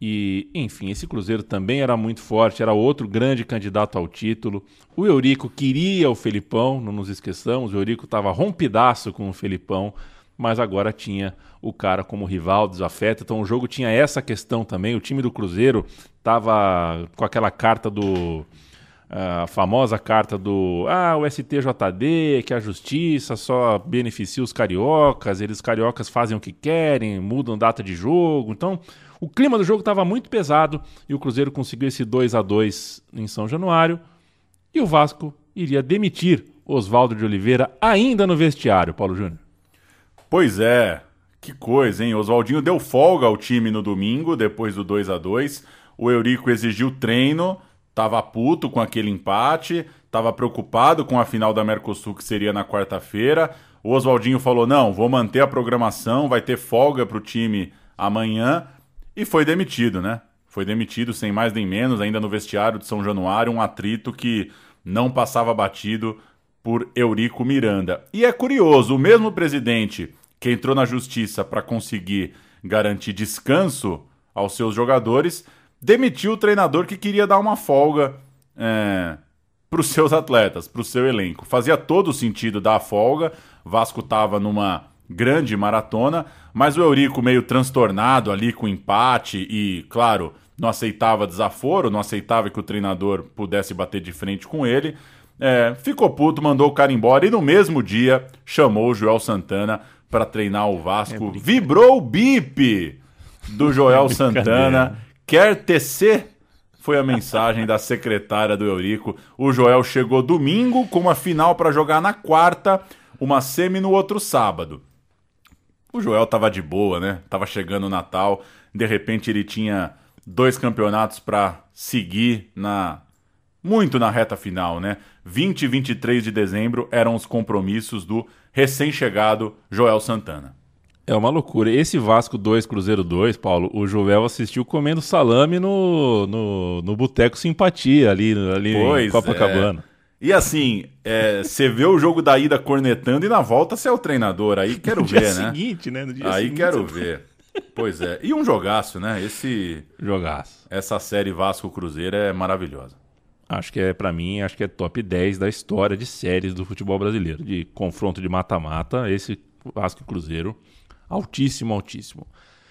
E, enfim, esse Cruzeiro também era muito forte, era outro grande candidato ao título. O Eurico queria o Felipão, não nos esqueçamos, o Eurico estava rompidaço com o Felipão, mas agora tinha o cara como rival, desafeto. Então o jogo tinha essa questão também. O time do Cruzeiro estava com aquela carta do a famosa carta do ah, o STJD, que a justiça só beneficia os cariocas, eles cariocas fazem o que querem, mudam data de jogo. Então, o clima do jogo estava muito pesado e o Cruzeiro conseguiu esse 2 a 2 em São Januário. E o Vasco iria demitir Oswaldo de Oliveira ainda no vestiário, Paulo Júnior. Pois é, que coisa, hein? Oswaldinho deu folga ao time no domingo, depois do 2 a 2 O Eurico exigiu treino Tava puto com aquele empate, tava preocupado com a final da Mercosul que seria na quarta-feira. O Oswaldinho falou: "Não, vou manter a programação, vai ter folga pro time amanhã" e foi demitido, né? Foi demitido sem mais nem menos, ainda no vestiário de São Januário, um atrito que não passava batido por Eurico Miranda. E é curioso, o mesmo presidente que entrou na justiça para conseguir garantir descanso aos seus jogadores demitiu o treinador que queria dar uma folga é, para os seus atletas, para o seu elenco. Fazia todo sentido dar a folga. Vasco estava numa grande maratona, mas o Eurico meio transtornado ali com o empate e, claro, não aceitava desaforo, não aceitava que o treinador pudesse bater de frente com ele. É, ficou puto, mandou o cara embora e no mesmo dia chamou o Joel Santana para treinar o Vasco. É Vibrou o bip do Joel <laughs> Santana Quer tecer? Foi a mensagem da secretária do Eurico. O Joel chegou domingo com uma final para jogar na quarta, uma semi no outro sábado. O Joel tava de boa, né? Tava chegando o Natal, de repente ele tinha dois campeonatos para seguir na muito na reta final, né? 20 e 23 de dezembro eram os compromissos do recém-chegado Joel Santana. É uma loucura. Esse Vasco 2, Cruzeiro 2, Paulo, o Jovel assistiu comendo salame no, no, no Boteco Simpatia, ali, ali pois em Copacabana. É. E assim, você é, vê o jogo da ida cornetando e na volta você é o treinador. Aí quero no ver, dia né? Seguinte, né? No dia Aí seguinte, quero ver. Pois é. E um jogaço, né? Esse. Jogaço. Essa série Vasco Cruzeiro é maravilhosa. Acho que é, para mim, acho que é top 10 da história de séries do futebol brasileiro. De confronto de mata-mata, esse Vasco Cruzeiro, altíssimo, altíssimo.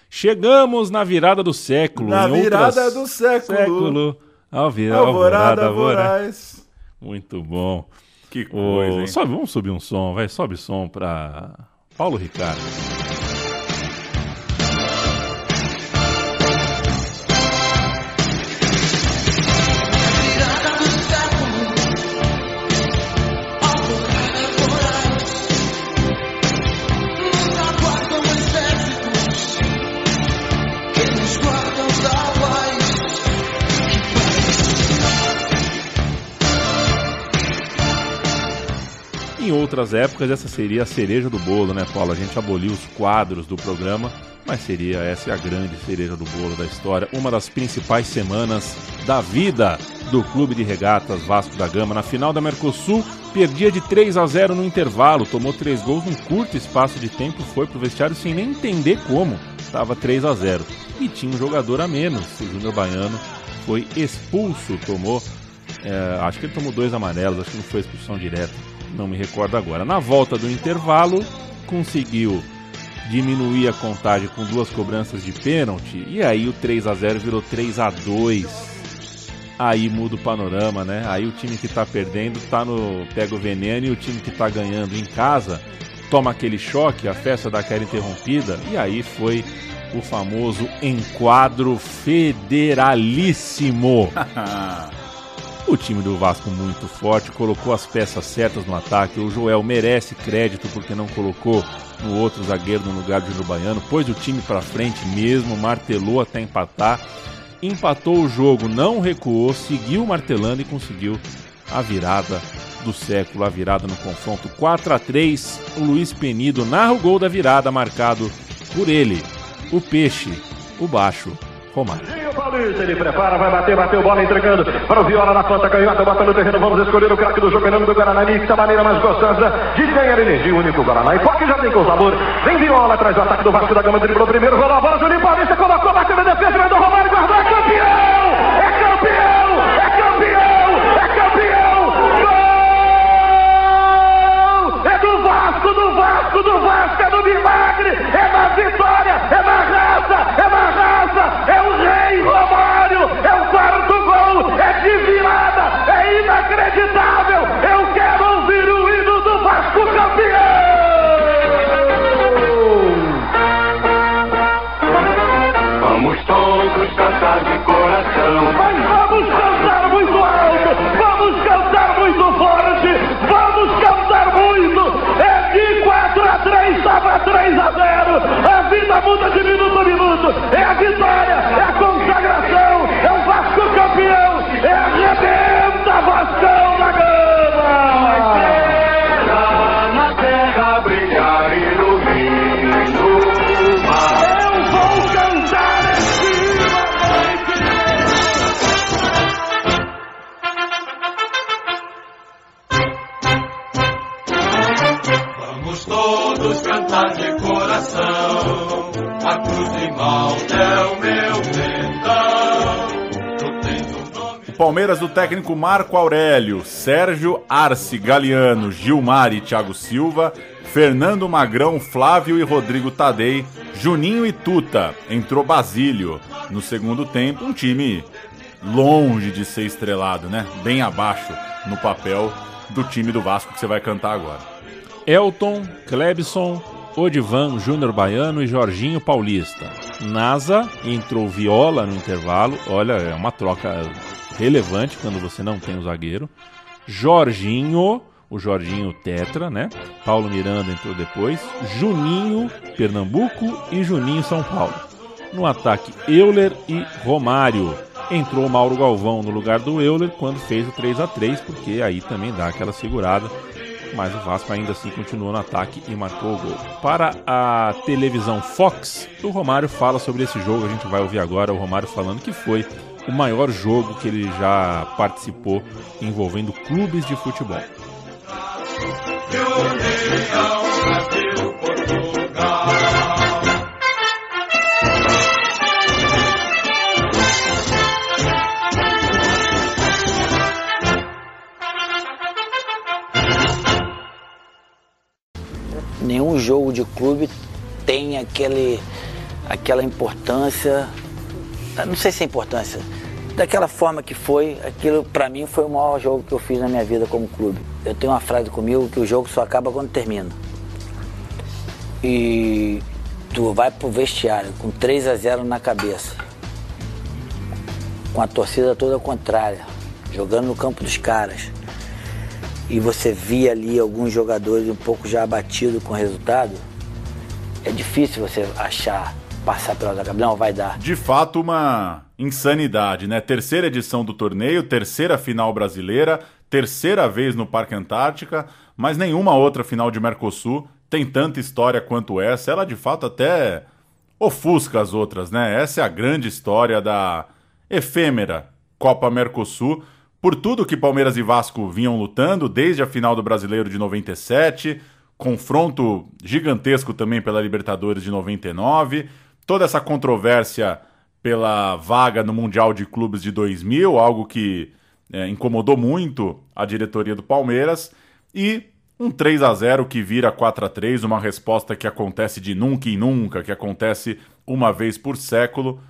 Chegamos na virada do século. Na outras- virada do século. século alvi- Alvorada alvorada voraz. Muito bom. Que coisa, hein? sobe, vamos subir um som, vai, sobe som pra Paulo Ricardo. Em outras épocas, essa seria a cereja do bolo, né, Paulo? A gente aboliu os quadros do programa, mas seria essa a grande cereja do bolo da história. Uma das principais semanas da vida do Clube de Regatas Vasco da Gama. Na final da Mercosul, perdia de 3 a 0 no intervalo, tomou três gols num curto espaço de tempo, foi pro vestiário sem nem entender como. Estava 3 a 0 E tinha um jogador a menos. O Júnior Baiano foi expulso, tomou. é, acho que ele tomou dois amarelos, acho que não foi expulsão direta não me recordo agora. Na volta do intervalo, conseguiu diminuir a contagem com duas cobranças de pênalti e aí o 3 a 0 virou 3 a 2. Aí muda o panorama, né? Aí o time que tá perdendo tá no pega o veneno e o time que tá ganhando em casa toma aquele choque, a festa dá aquela interrompida e aí foi o famoso enquadro federalíssimo. <laughs> O time do Vasco muito forte, colocou as peças certas no ataque. O Joel merece crédito porque não colocou no outro zagueiro no lugar de Júnior Baiano, pôs o time pra frente mesmo, martelou até empatar. Empatou o jogo, não recuou, seguiu martelando e conseguiu a virada do século, a virada no confronto 4 a 3. O Luiz Penido narra o gol da virada marcado por ele, o Peixe, o Baixo, Romário. O Paulista, ele prepara, vai bater, bateu bola entregando para o Viola na ponta canhota, bota no terreno, vamos escolher o craque do jogo nome do Guaraná da maneira mais gostosa de ganhar energia, único Guaraná. E Foque já tem com sabor, vem Viola, traz o ataque do Vasco da Gama, driblou primeiro, rolou a bola, Juninho Paulista, colocou, bateu na defesa, mandou Romário, guardou, é campeão! É campeão! É campeão! É campeão! Gol! É do Vasco, do Vasco, do Vasco, é do milagre, é na vitória, cantar de coração. Mas vamos cantar muito alto, vamos cantar muito forte, vamos cantar muito. É de 4 a 3, estava 3 a 0. A vida muda de minuto a minuto. É a vitória, cantar de coração. A cruz de Malta é o meu. O Palmeiras do técnico Marco Aurélio, Sérgio Arce Galiano, Gilmar e Thiago Silva, Fernando Magrão, Flávio e Rodrigo Tadei, Juninho e Tuta. Entrou Basílio. No segundo tempo, um time longe de ser estrelado, né? Bem abaixo no papel do time do Vasco que você vai cantar agora. Elton, Klebson, Odivan, Júnior Baiano e Jorginho Paulista. NASA entrou Viola no intervalo. Olha, é uma troca relevante quando você não tem o zagueiro. Jorginho, o Jorginho Tetra, né? Paulo Miranda entrou depois. Juninho, Pernambuco e Juninho São Paulo. No ataque, Euler e Romário. Entrou Mauro Galvão no lugar do Euler quando fez o 3 a 3 porque aí também dá aquela segurada mas o Vasco ainda assim continuou no ataque e marcou o gol. Para a televisão Fox, o Romário fala sobre esse jogo, a gente vai ouvir agora o Romário falando que foi o maior jogo que ele já participou envolvendo clubes de futebol. Jogo de clube tem aquele, aquela importância, não sei se é importância, daquela forma que foi, aquilo para mim foi o maior jogo que eu fiz na minha vida como clube. Eu tenho uma frase comigo que o jogo só acaba quando termina. E tu vai pro vestiário com 3 a 0 na cabeça, com a torcida toda contrária, jogando no campo dos caras. E você via ali alguns jogadores um pouco já abatidos com o resultado, é difícil você achar, passar pela cabeça. Não, vai dar. De fato, uma insanidade, né? Terceira edição do torneio, terceira final brasileira, terceira vez no Parque Antártica, mas nenhuma outra final de Mercosul tem tanta história quanto essa. Ela de fato até ofusca as outras, né? Essa é a grande história da efêmera Copa Mercosul. Por tudo que Palmeiras e Vasco vinham lutando, desde a final do Brasileiro de 97, confronto gigantesco também pela Libertadores de 99, toda essa controvérsia pela vaga no Mundial de Clubes de 2000, algo que é, incomodou muito a diretoria do Palmeiras, e um 3 a 0 que vira 4 a 3 uma resposta que acontece de nunca em nunca, que acontece uma vez por século.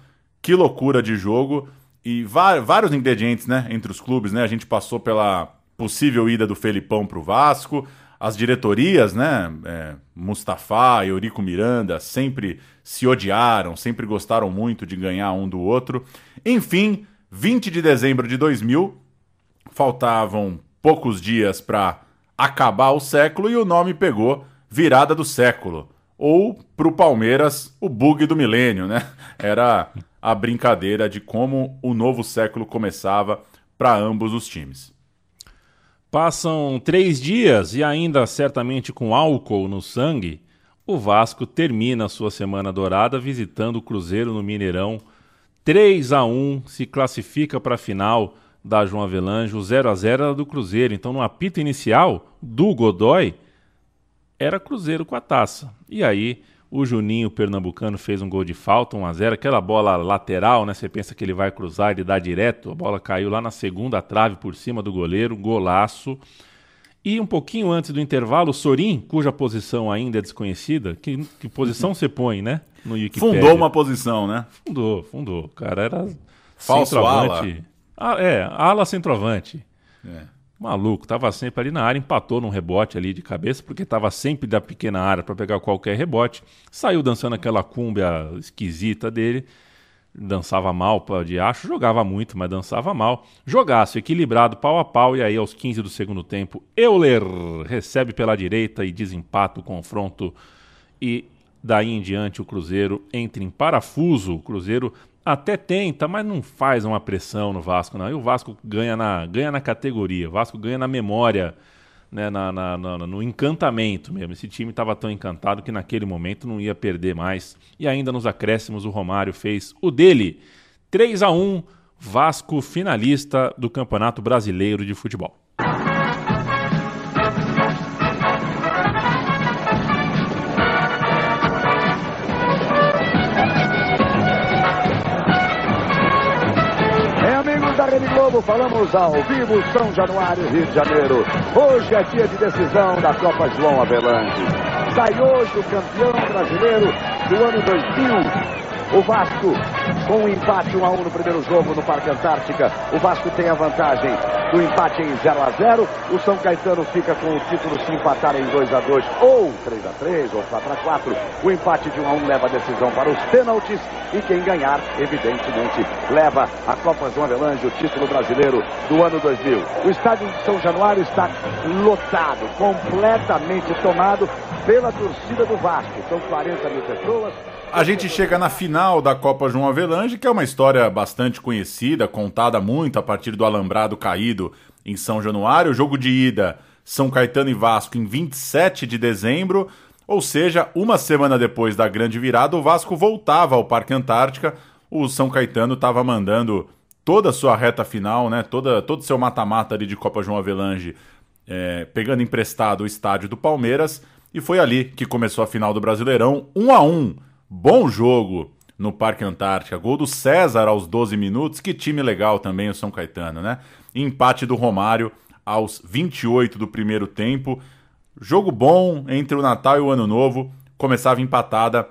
Que loucura de jogo e vários ingredientes, né, entre os clubes, né? A gente passou pela possível ida do Felipão para o Vasco, as diretorias, né, é, Mustafa e Eurico Miranda sempre se odiaram, sempre gostaram muito de ganhar um do outro. Enfim, 20 de dezembro de 2000, faltavam poucos dias para acabar o século e o nome pegou virada do século. Ou para o Palmeiras, o bug do milênio, né? <laughs> Era a brincadeira de como o novo século começava para ambos os times. Passam três dias e ainda certamente com álcool no sangue, o Vasco termina a sua semana dourada visitando o Cruzeiro no Mineirão. 3 a 1 se classifica para a final da João Avelange, o 0 a 0 era do Cruzeiro. Então, no apito inicial do Godoy, era Cruzeiro com a taça. E aí, o Juninho Pernambucano fez um gol de falta, 1 a 0 Aquela bola lateral, né? Você pensa que ele vai cruzar, ele dá direto. A bola caiu lá na segunda trave por cima do goleiro, golaço. E um pouquinho antes do intervalo, o Sorin, cuja posição ainda é desconhecida, que, que posição você põe, né? No Wikipedia. Fundou uma posição, né? Fundou, fundou. O cara era Falso centroavante. Ala. Ah, é, ala centroavante. É. Maluco, tava sempre ali na área, empatou num rebote ali de cabeça, porque tava sempre da pequena área para pegar qualquer rebote. Saiu dançando aquela cúmbia esquisita dele. Dançava mal de acho, jogava muito, mas dançava mal. Jogaço, equilibrado, pau a pau, e aí aos 15 do segundo tempo, Euler recebe pela direita e desempata o confronto. E daí em diante o Cruzeiro entra em parafuso. O Cruzeiro até tenta, mas não faz uma pressão no Vasco, não. E o Vasco ganha na, ganha na categoria, o Vasco ganha na memória, né, na, na, na no encantamento mesmo. Esse time estava tão encantado que naquele momento não ia perder mais. E ainda nos acréscimos, o Romário fez o dele. 3 a 1 Vasco finalista do Campeonato Brasileiro de Futebol. Falamos ao vivo, São Januário, Rio de Janeiro. Hoje é dia de decisão da Copa João Avelange. Sai hoje o campeão brasileiro do ano 2000, o Vasco, com um empate 1 a 1 no primeiro jogo no Parque Antártica, o Vasco tem a vantagem do empate em 0 a 0. O São Caetano fica com o título se empatar em 2 a 2 ou 3 a 3 ou 4 a 4. O empate de 1 a 1 leva a decisão para os pênaltis e quem ganhar, evidentemente, leva a Copa João Avelange, o título brasileiro do ano 2000. O estádio de São Januário está lotado, completamente tomado pela torcida do Vasco. São 40 mil pessoas. A gente chega na final da Copa João Avelange, que é uma história bastante conhecida, contada muito a partir do alambrado caído em São Januário. Jogo de ida, São Caetano e Vasco, em 27 de dezembro. Ou seja, uma semana depois da grande virada, o Vasco voltava ao Parque Antártica. O São Caetano estava mandando toda a sua reta final, né? Toda, todo o seu mata-mata ali de Copa João Avelange, é, pegando emprestado o estádio do Palmeiras. E foi ali que começou a final do Brasileirão, 1 a 1 Bom jogo no Parque Antártica. Gol do César aos 12 minutos. Que time legal também o São Caetano, né? Empate do Romário aos 28 do primeiro tempo. jogo bom entre o Natal e o Ano Novo. Começava empatada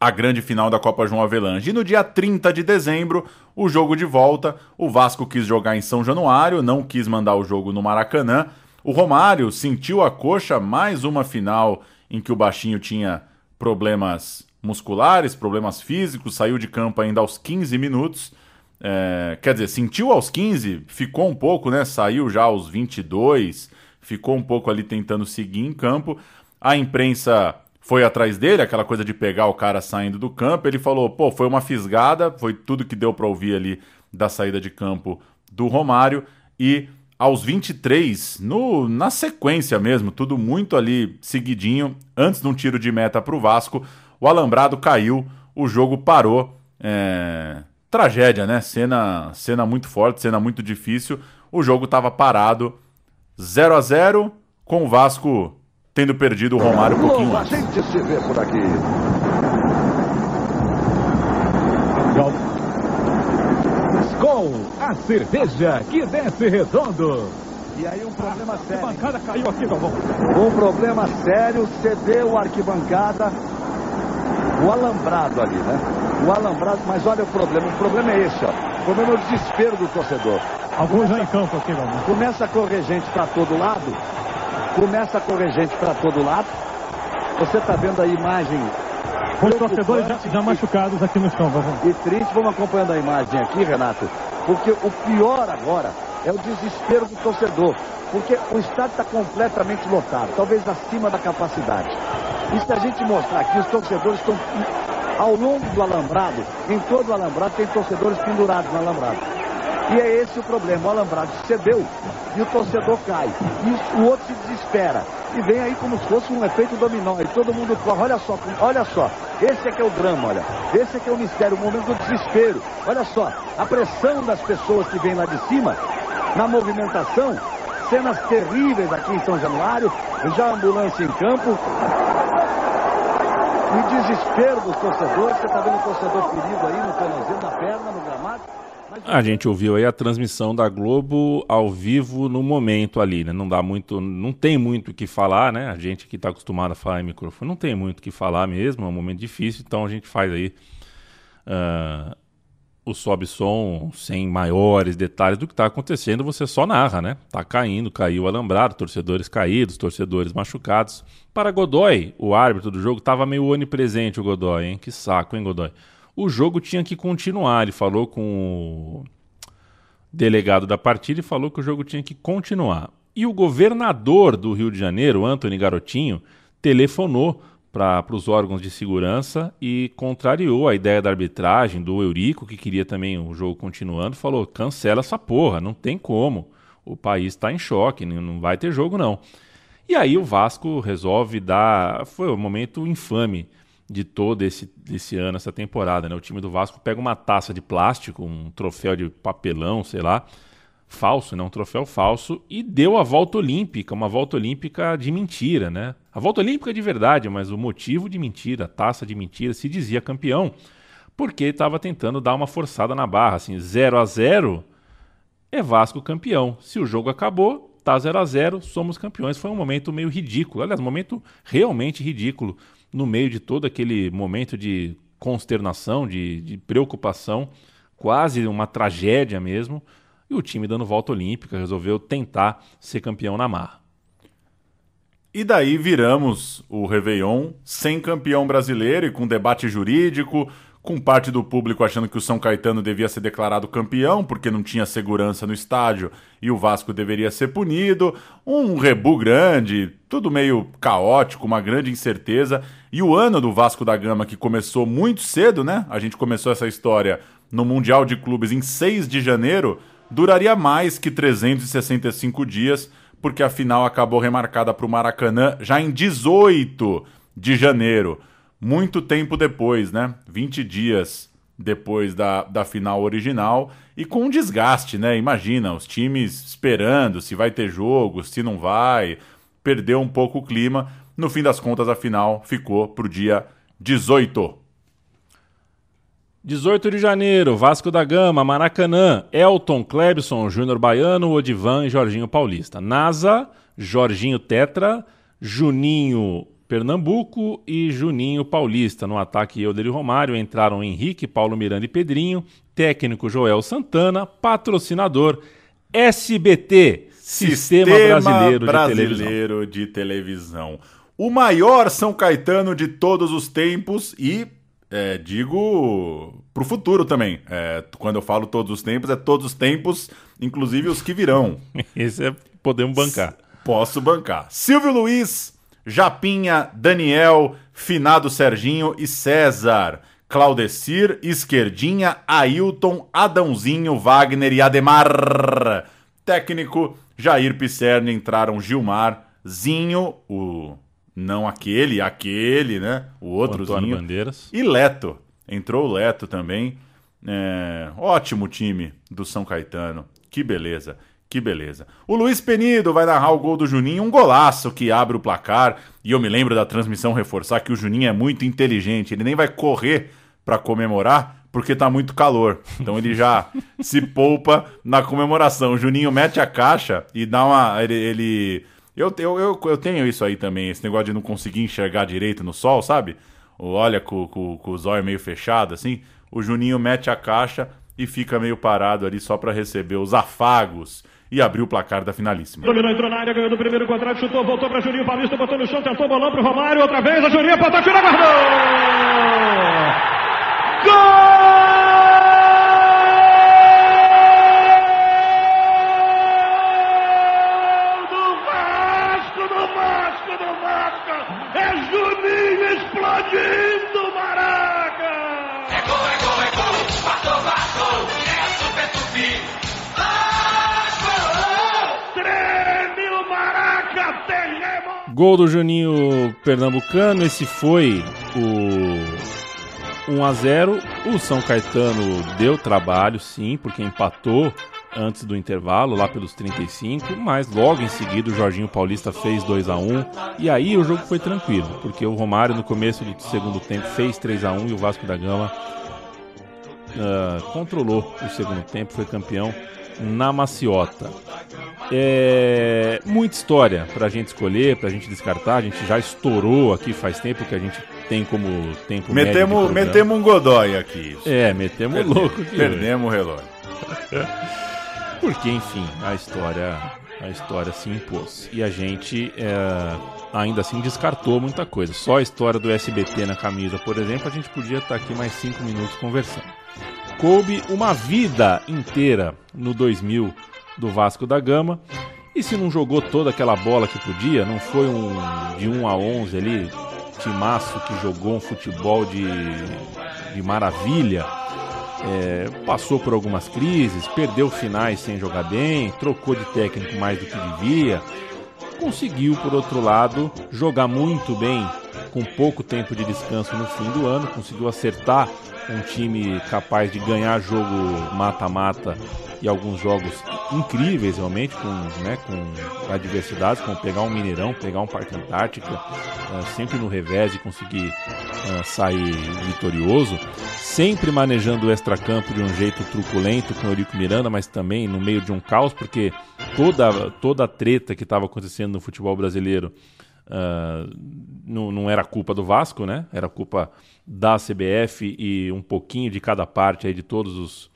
a grande final da Copa João Avelange. E no dia 30 de dezembro, o jogo de volta. O Vasco quis jogar em São Januário, não quis mandar o jogo no Maracanã. O Romário sentiu a coxa, mais uma final em que o baixinho tinha problemas musculares, problemas físicos, saiu de campo ainda aos 15 minutos. É, quer dizer, sentiu aos 15, ficou um pouco, né? Saiu já aos 22, ficou um pouco ali tentando seguir em campo. A imprensa foi atrás dele, aquela coisa de pegar o cara saindo do campo. Ele falou: pô, foi uma fisgada, foi tudo que deu para ouvir ali da saída de campo do Romário. E aos 23, no, na sequência mesmo, tudo muito ali seguidinho, antes de um tiro de meta para o Vasco, o alambrado caiu, o jogo parou. É... Tragédia, né? Cena, cena muito forte, cena muito difícil. O jogo estava parado, 0 a 0 com o Vasco tendo perdido o Romário um pouquinho A gente se vê por aqui. Skol, a cerveja que desce redondo. E aí um problema sério. A bancada caiu aqui, Galvão. Um problema sério, cedeu a arquibancada, o alambrado ali, né? O alambrado, mas olha o problema, o problema é esse, ó. O problema é o desespero do torcedor. Alguns já em campo aqui, Galvão. Começa a correr gente para todo lado, começa a correr gente para todo lado. Você está vendo a imagem. Os torcedores já, já machucados aqui no chão, Galvão. E triste, vamos acompanhando a imagem aqui, Renato, porque o pior agora é o desespero do torcedor, porque o estádio está completamente lotado, talvez acima da capacidade. E se a gente mostrar aqui, os torcedores estão ao longo do alambrado, em todo o alambrado tem torcedores pendurados no alambrado. E é esse o problema, o alambrado cedeu e o torcedor cai. E o outro se desespera. E vem aí como se fosse um efeito dominó. E todo mundo corre. Olha só, olha só. Esse é que é o drama, olha. Esse é que é o mistério, o momento do desespero. Olha só, a pressão das pessoas que vêm lá de cima, na movimentação, cenas terríveis aqui em São Januário, já ambulância em campo. E desespero dos torcedores, você está vendo o torcedor ferido aí no tornozelo da perna, no gramado. A gente ouviu aí a transmissão da Globo ao vivo no momento ali, né? Não dá muito, não tem muito o que falar, né? A gente que está acostumado a falar em microfone não tem muito o que falar mesmo, é um momento difícil, então a gente faz aí uh, o sobe som sem maiores detalhes do que está acontecendo, você só narra, né? Tá caindo, caiu o alambrado, torcedores caídos, torcedores machucados. Para Godoy, o árbitro do jogo, estava meio onipresente o Godoy, hein? Que saco, hein, Godoy? o jogo tinha que continuar. Ele falou com o delegado da partida e falou que o jogo tinha que continuar. E o governador do Rio de Janeiro, Antony Garotinho, telefonou para os órgãos de segurança e contrariou a ideia da arbitragem do Eurico, que queria também o jogo continuando, falou: cancela essa porra, não tem como. O país está em choque, não vai ter jogo não. E aí o Vasco resolve dar. Foi um momento infame de todo esse, esse ano, essa temporada. Né? O time do Vasco pega uma taça de plástico, um troféu de papelão, sei lá, falso, né? um troféu falso, e deu a volta olímpica, uma volta olímpica de mentira. Né? A volta olímpica de verdade, mas o motivo de mentira, a taça de mentira, se dizia campeão, porque estava tentando dar uma forçada na barra. Assim, 0 a 0 é Vasco campeão. Se o jogo acabou, tá 0 a 0 somos campeões. Foi um momento meio ridículo, aliás, momento realmente ridículo no meio de todo aquele momento de consternação, de, de preocupação, quase uma tragédia mesmo, e o time dando volta olímpica resolveu tentar ser campeão na marra. E daí viramos o Réveillon sem campeão brasileiro e com debate jurídico, com parte do público achando que o São Caetano devia ser declarado campeão porque não tinha segurança no estádio e o Vasco deveria ser punido, um rebu grande, tudo meio caótico, uma grande incerteza. E o ano do Vasco da Gama, que começou muito cedo, né? A gente começou essa história no Mundial de Clubes em 6 de janeiro, duraria mais que 365 dias, porque a final acabou remarcada para o Maracanã já em 18 de janeiro muito tempo depois, né? 20 dias depois da, da final original e com um desgaste, né? Imagina, os times esperando se vai ter jogo, se não vai, perdeu um pouco o clima. No fim das contas, a final ficou para o dia 18. 18 de janeiro, Vasco da Gama, Maracanã, Elton, Klebson, Júnior Baiano, Odivan e Jorginho Paulista. NASA, Jorginho Tetra, Juninho Pernambuco e Juninho Paulista. No ataque Euler e Romário entraram Henrique, Paulo Miranda e Pedrinho, técnico Joel Santana, patrocinador SBT, Sistema, Brasileiro, de Televisão. Brasileiro de Televisão. O maior São Caetano de todos os tempos e é, digo pro futuro também. É, quando eu falo todos os tempos, é todos os tempos, inclusive os que virão. <laughs> Esse é podemos bancar. Posso bancar. Silvio Luiz, Japinha, Daniel, Finado Serginho e César. Claudecir, Esquerdinha, Ailton, Adãozinho, Wagner e Ademar. Técnico, Jair Pisserni, entraram Gilmar, Zinho, o não aquele, aquele, né? O outro Antônio. Bandeiras. E Leto. Entrou o Leto também. É, ótimo time do São Caetano. Que beleza. Que beleza. O Luiz Penido vai narrar o gol do Juninho, um golaço que abre o placar. E eu me lembro da transmissão reforçar que o Juninho é muito inteligente. Ele nem vai correr para comemorar porque tá muito calor. Então ele já <laughs> se poupa na comemoração. O Juninho mete a caixa e dá uma. Ele. ele- eu, eu, eu, eu tenho isso aí também, esse negócio de não conseguir enxergar direito no sol, sabe? Ou olha com, com, com os olhos meio fechados, assim. O Juninho mete a caixa e fica meio parado ali só para receber os afagos e abrir o placar da finalíssima. Dominou, entrou na área, ganhou do primeiro quadrado, chutou, voltou para Juninho Paulista, botou no chão, tentou bolão pro Romário, outra vez, a Juninho apontou, tirou, guardou! Gol do Juninho Pernambucano, esse foi o 1 a 0. O São Caetano deu trabalho, sim, porque empatou antes do intervalo, lá pelos 35, mas logo em seguida o Jorginho Paulista fez 2 a 1 e aí o jogo foi tranquilo, porque o Romário no começo do segundo tempo fez 3 a 1 e o Vasco da Gama ah, controlou o segundo tempo, foi campeão na maciota. É, muita história pra gente escolher, pra gente descartar. A gente já estourou aqui faz tempo que a gente tem como tempo Metemos, metemos um Godói aqui. É, metemos Perdemos- louco aqui. Perdemos o relógio. <laughs> Porque, enfim, a história, a história se impôs. E a gente é, ainda assim descartou muita coisa. Só a história do SBT na camisa, por exemplo, a gente podia estar aqui mais cinco minutos conversando. Coube uma vida inteira no 2000 do Vasco da Gama. E se não jogou toda aquela bola que podia, não foi um de 1 a 11 ali, timaço que jogou um futebol de, de maravilha. É, passou por algumas crises, perdeu finais sem jogar bem, trocou de técnico mais do que devia. Conseguiu, por outro lado, jogar muito bem com pouco tempo de descanso no fim do ano, conseguiu acertar um time capaz de ganhar jogo mata-mata e alguns jogos incríveis realmente, com, né, com adversidades, como pegar um Mineirão, pegar um Parque Antártica, eh, sempre no revés e conseguir eh, sair vitorioso, sempre manejando o extracampo de um jeito truculento com o Eurico Miranda, mas também no meio de um caos, porque toda, toda a treta que estava acontecendo no futebol brasileiro ah, não, não era culpa do Vasco, né? Era culpa da CBF e um pouquinho de cada parte aí de todos os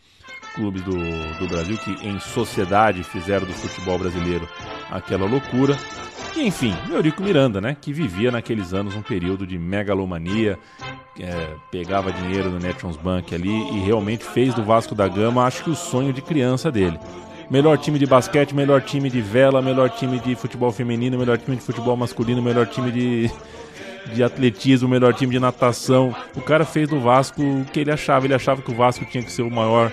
clubes do, do Brasil que em sociedade fizeram do futebol brasileiro aquela loucura. E enfim, Eurico Miranda, né? Que vivia naqueles anos um período de megalomania, é, pegava dinheiro no Nations Bank ali e realmente fez do Vasco da Gama, acho que o sonho de criança dele. Melhor time de basquete, melhor time de vela, melhor time de futebol feminino, melhor time de futebol masculino, melhor time de, de atletismo, melhor time de natação. O cara fez do Vasco o que ele achava. Ele achava que o Vasco tinha que ser o maior,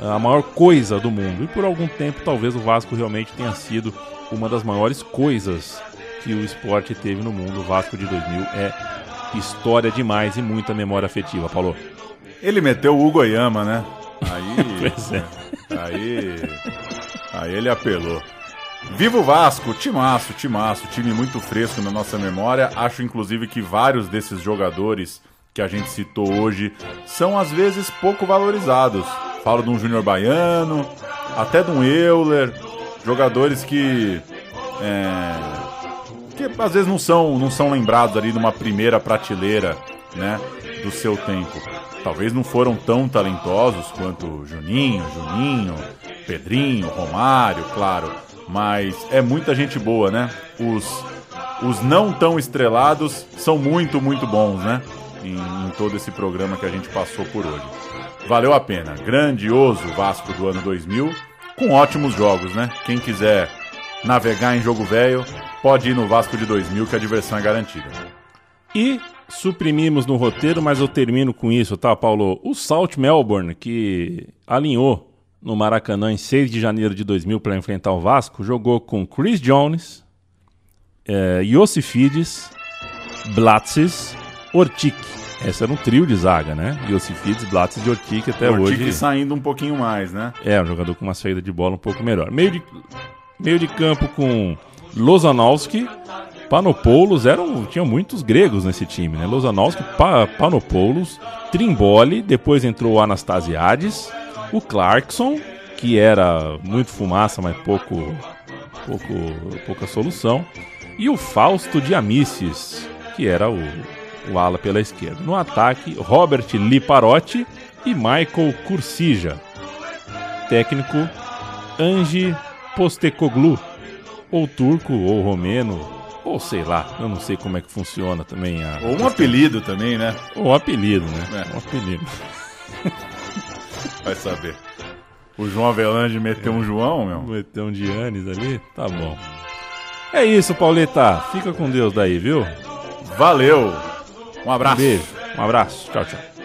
a maior coisa do mundo. E por algum tempo, talvez o Vasco realmente tenha sido uma das maiores coisas que o esporte teve no mundo. O Vasco de 2000 é história demais e muita memória afetiva, Paulo. Ele meteu o Hugo Yama, né? Aí. <laughs> Pois é. Aí. Aí ele apelou. Viva o Vasco, timaço, timaço, time muito fresco na nossa memória. Acho inclusive que vários desses jogadores que a gente citou hoje são às vezes pouco valorizados. Falo de um Júnior Baiano, até de um Euler, jogadores que é, que às vezes não são, não são lembrados ali numa primeira prateleira, né, do seu tempo. Talvez não foram tão talentosos quanto Juninho, Juninho, Pedrinho, Romário, claro, mas é muita gente boa, né? Os, os não tão estrelados são muito, muito bons, né? Em, em todo esse programa que a gente passou por hoje. Valeu a pena. Grandioso Vasco do ano 2000, com ótimos jogos, né? Quem quiser navegar em jogo velho, pode ir no Vasco de 2000 que a diversão é garantida. E suprimimos no roteiro, mas eu termino com isso, tá, Paulo? O Salt Melbourne, que alinhou no Maracanã em 6 de janeiro de 2000 para enfrentar o Vasco, jogou com Chris Jones, é, Iosifides, Blatzes, Ortic. Esse era um trio de zaga, né? Iosifides, Blatzes e Ortic até Ortic hoje. saindo um pouquinho mais, né? É, um jogador com uma saída de bola um pouco melhor. Meio de, meio de campo com Lozanowski, Panopoulos, eram, tinham muitos gregos nesse time, né? Lozanowski, pa, Panopoulos, Trimboli, depois entrou o Anastasiades, o Clarkson, que era muito fumaça, mas pouco, pouco, pouca solução, e o Fausto de Amices, que era o, o ala pela esquerda. No ataque, Robert Liparotti e Michael Cursija. Técnico, Angi Postecoglu, ou turco, ou romeno, ou sei lá, eu não sei como é que funciona também. A... Ou um apelido também, né? Ou um apelido, né? É. Um apelido. <laughs> Vai saber. O João Avelange meteu um João, meu? Meteu um Giannis ali? Tá bom. É isso, Pauleta. Fica com Deus daí, viu? Valeu. Um abraço. Um beijo. Um abraço. Tchau, tchau.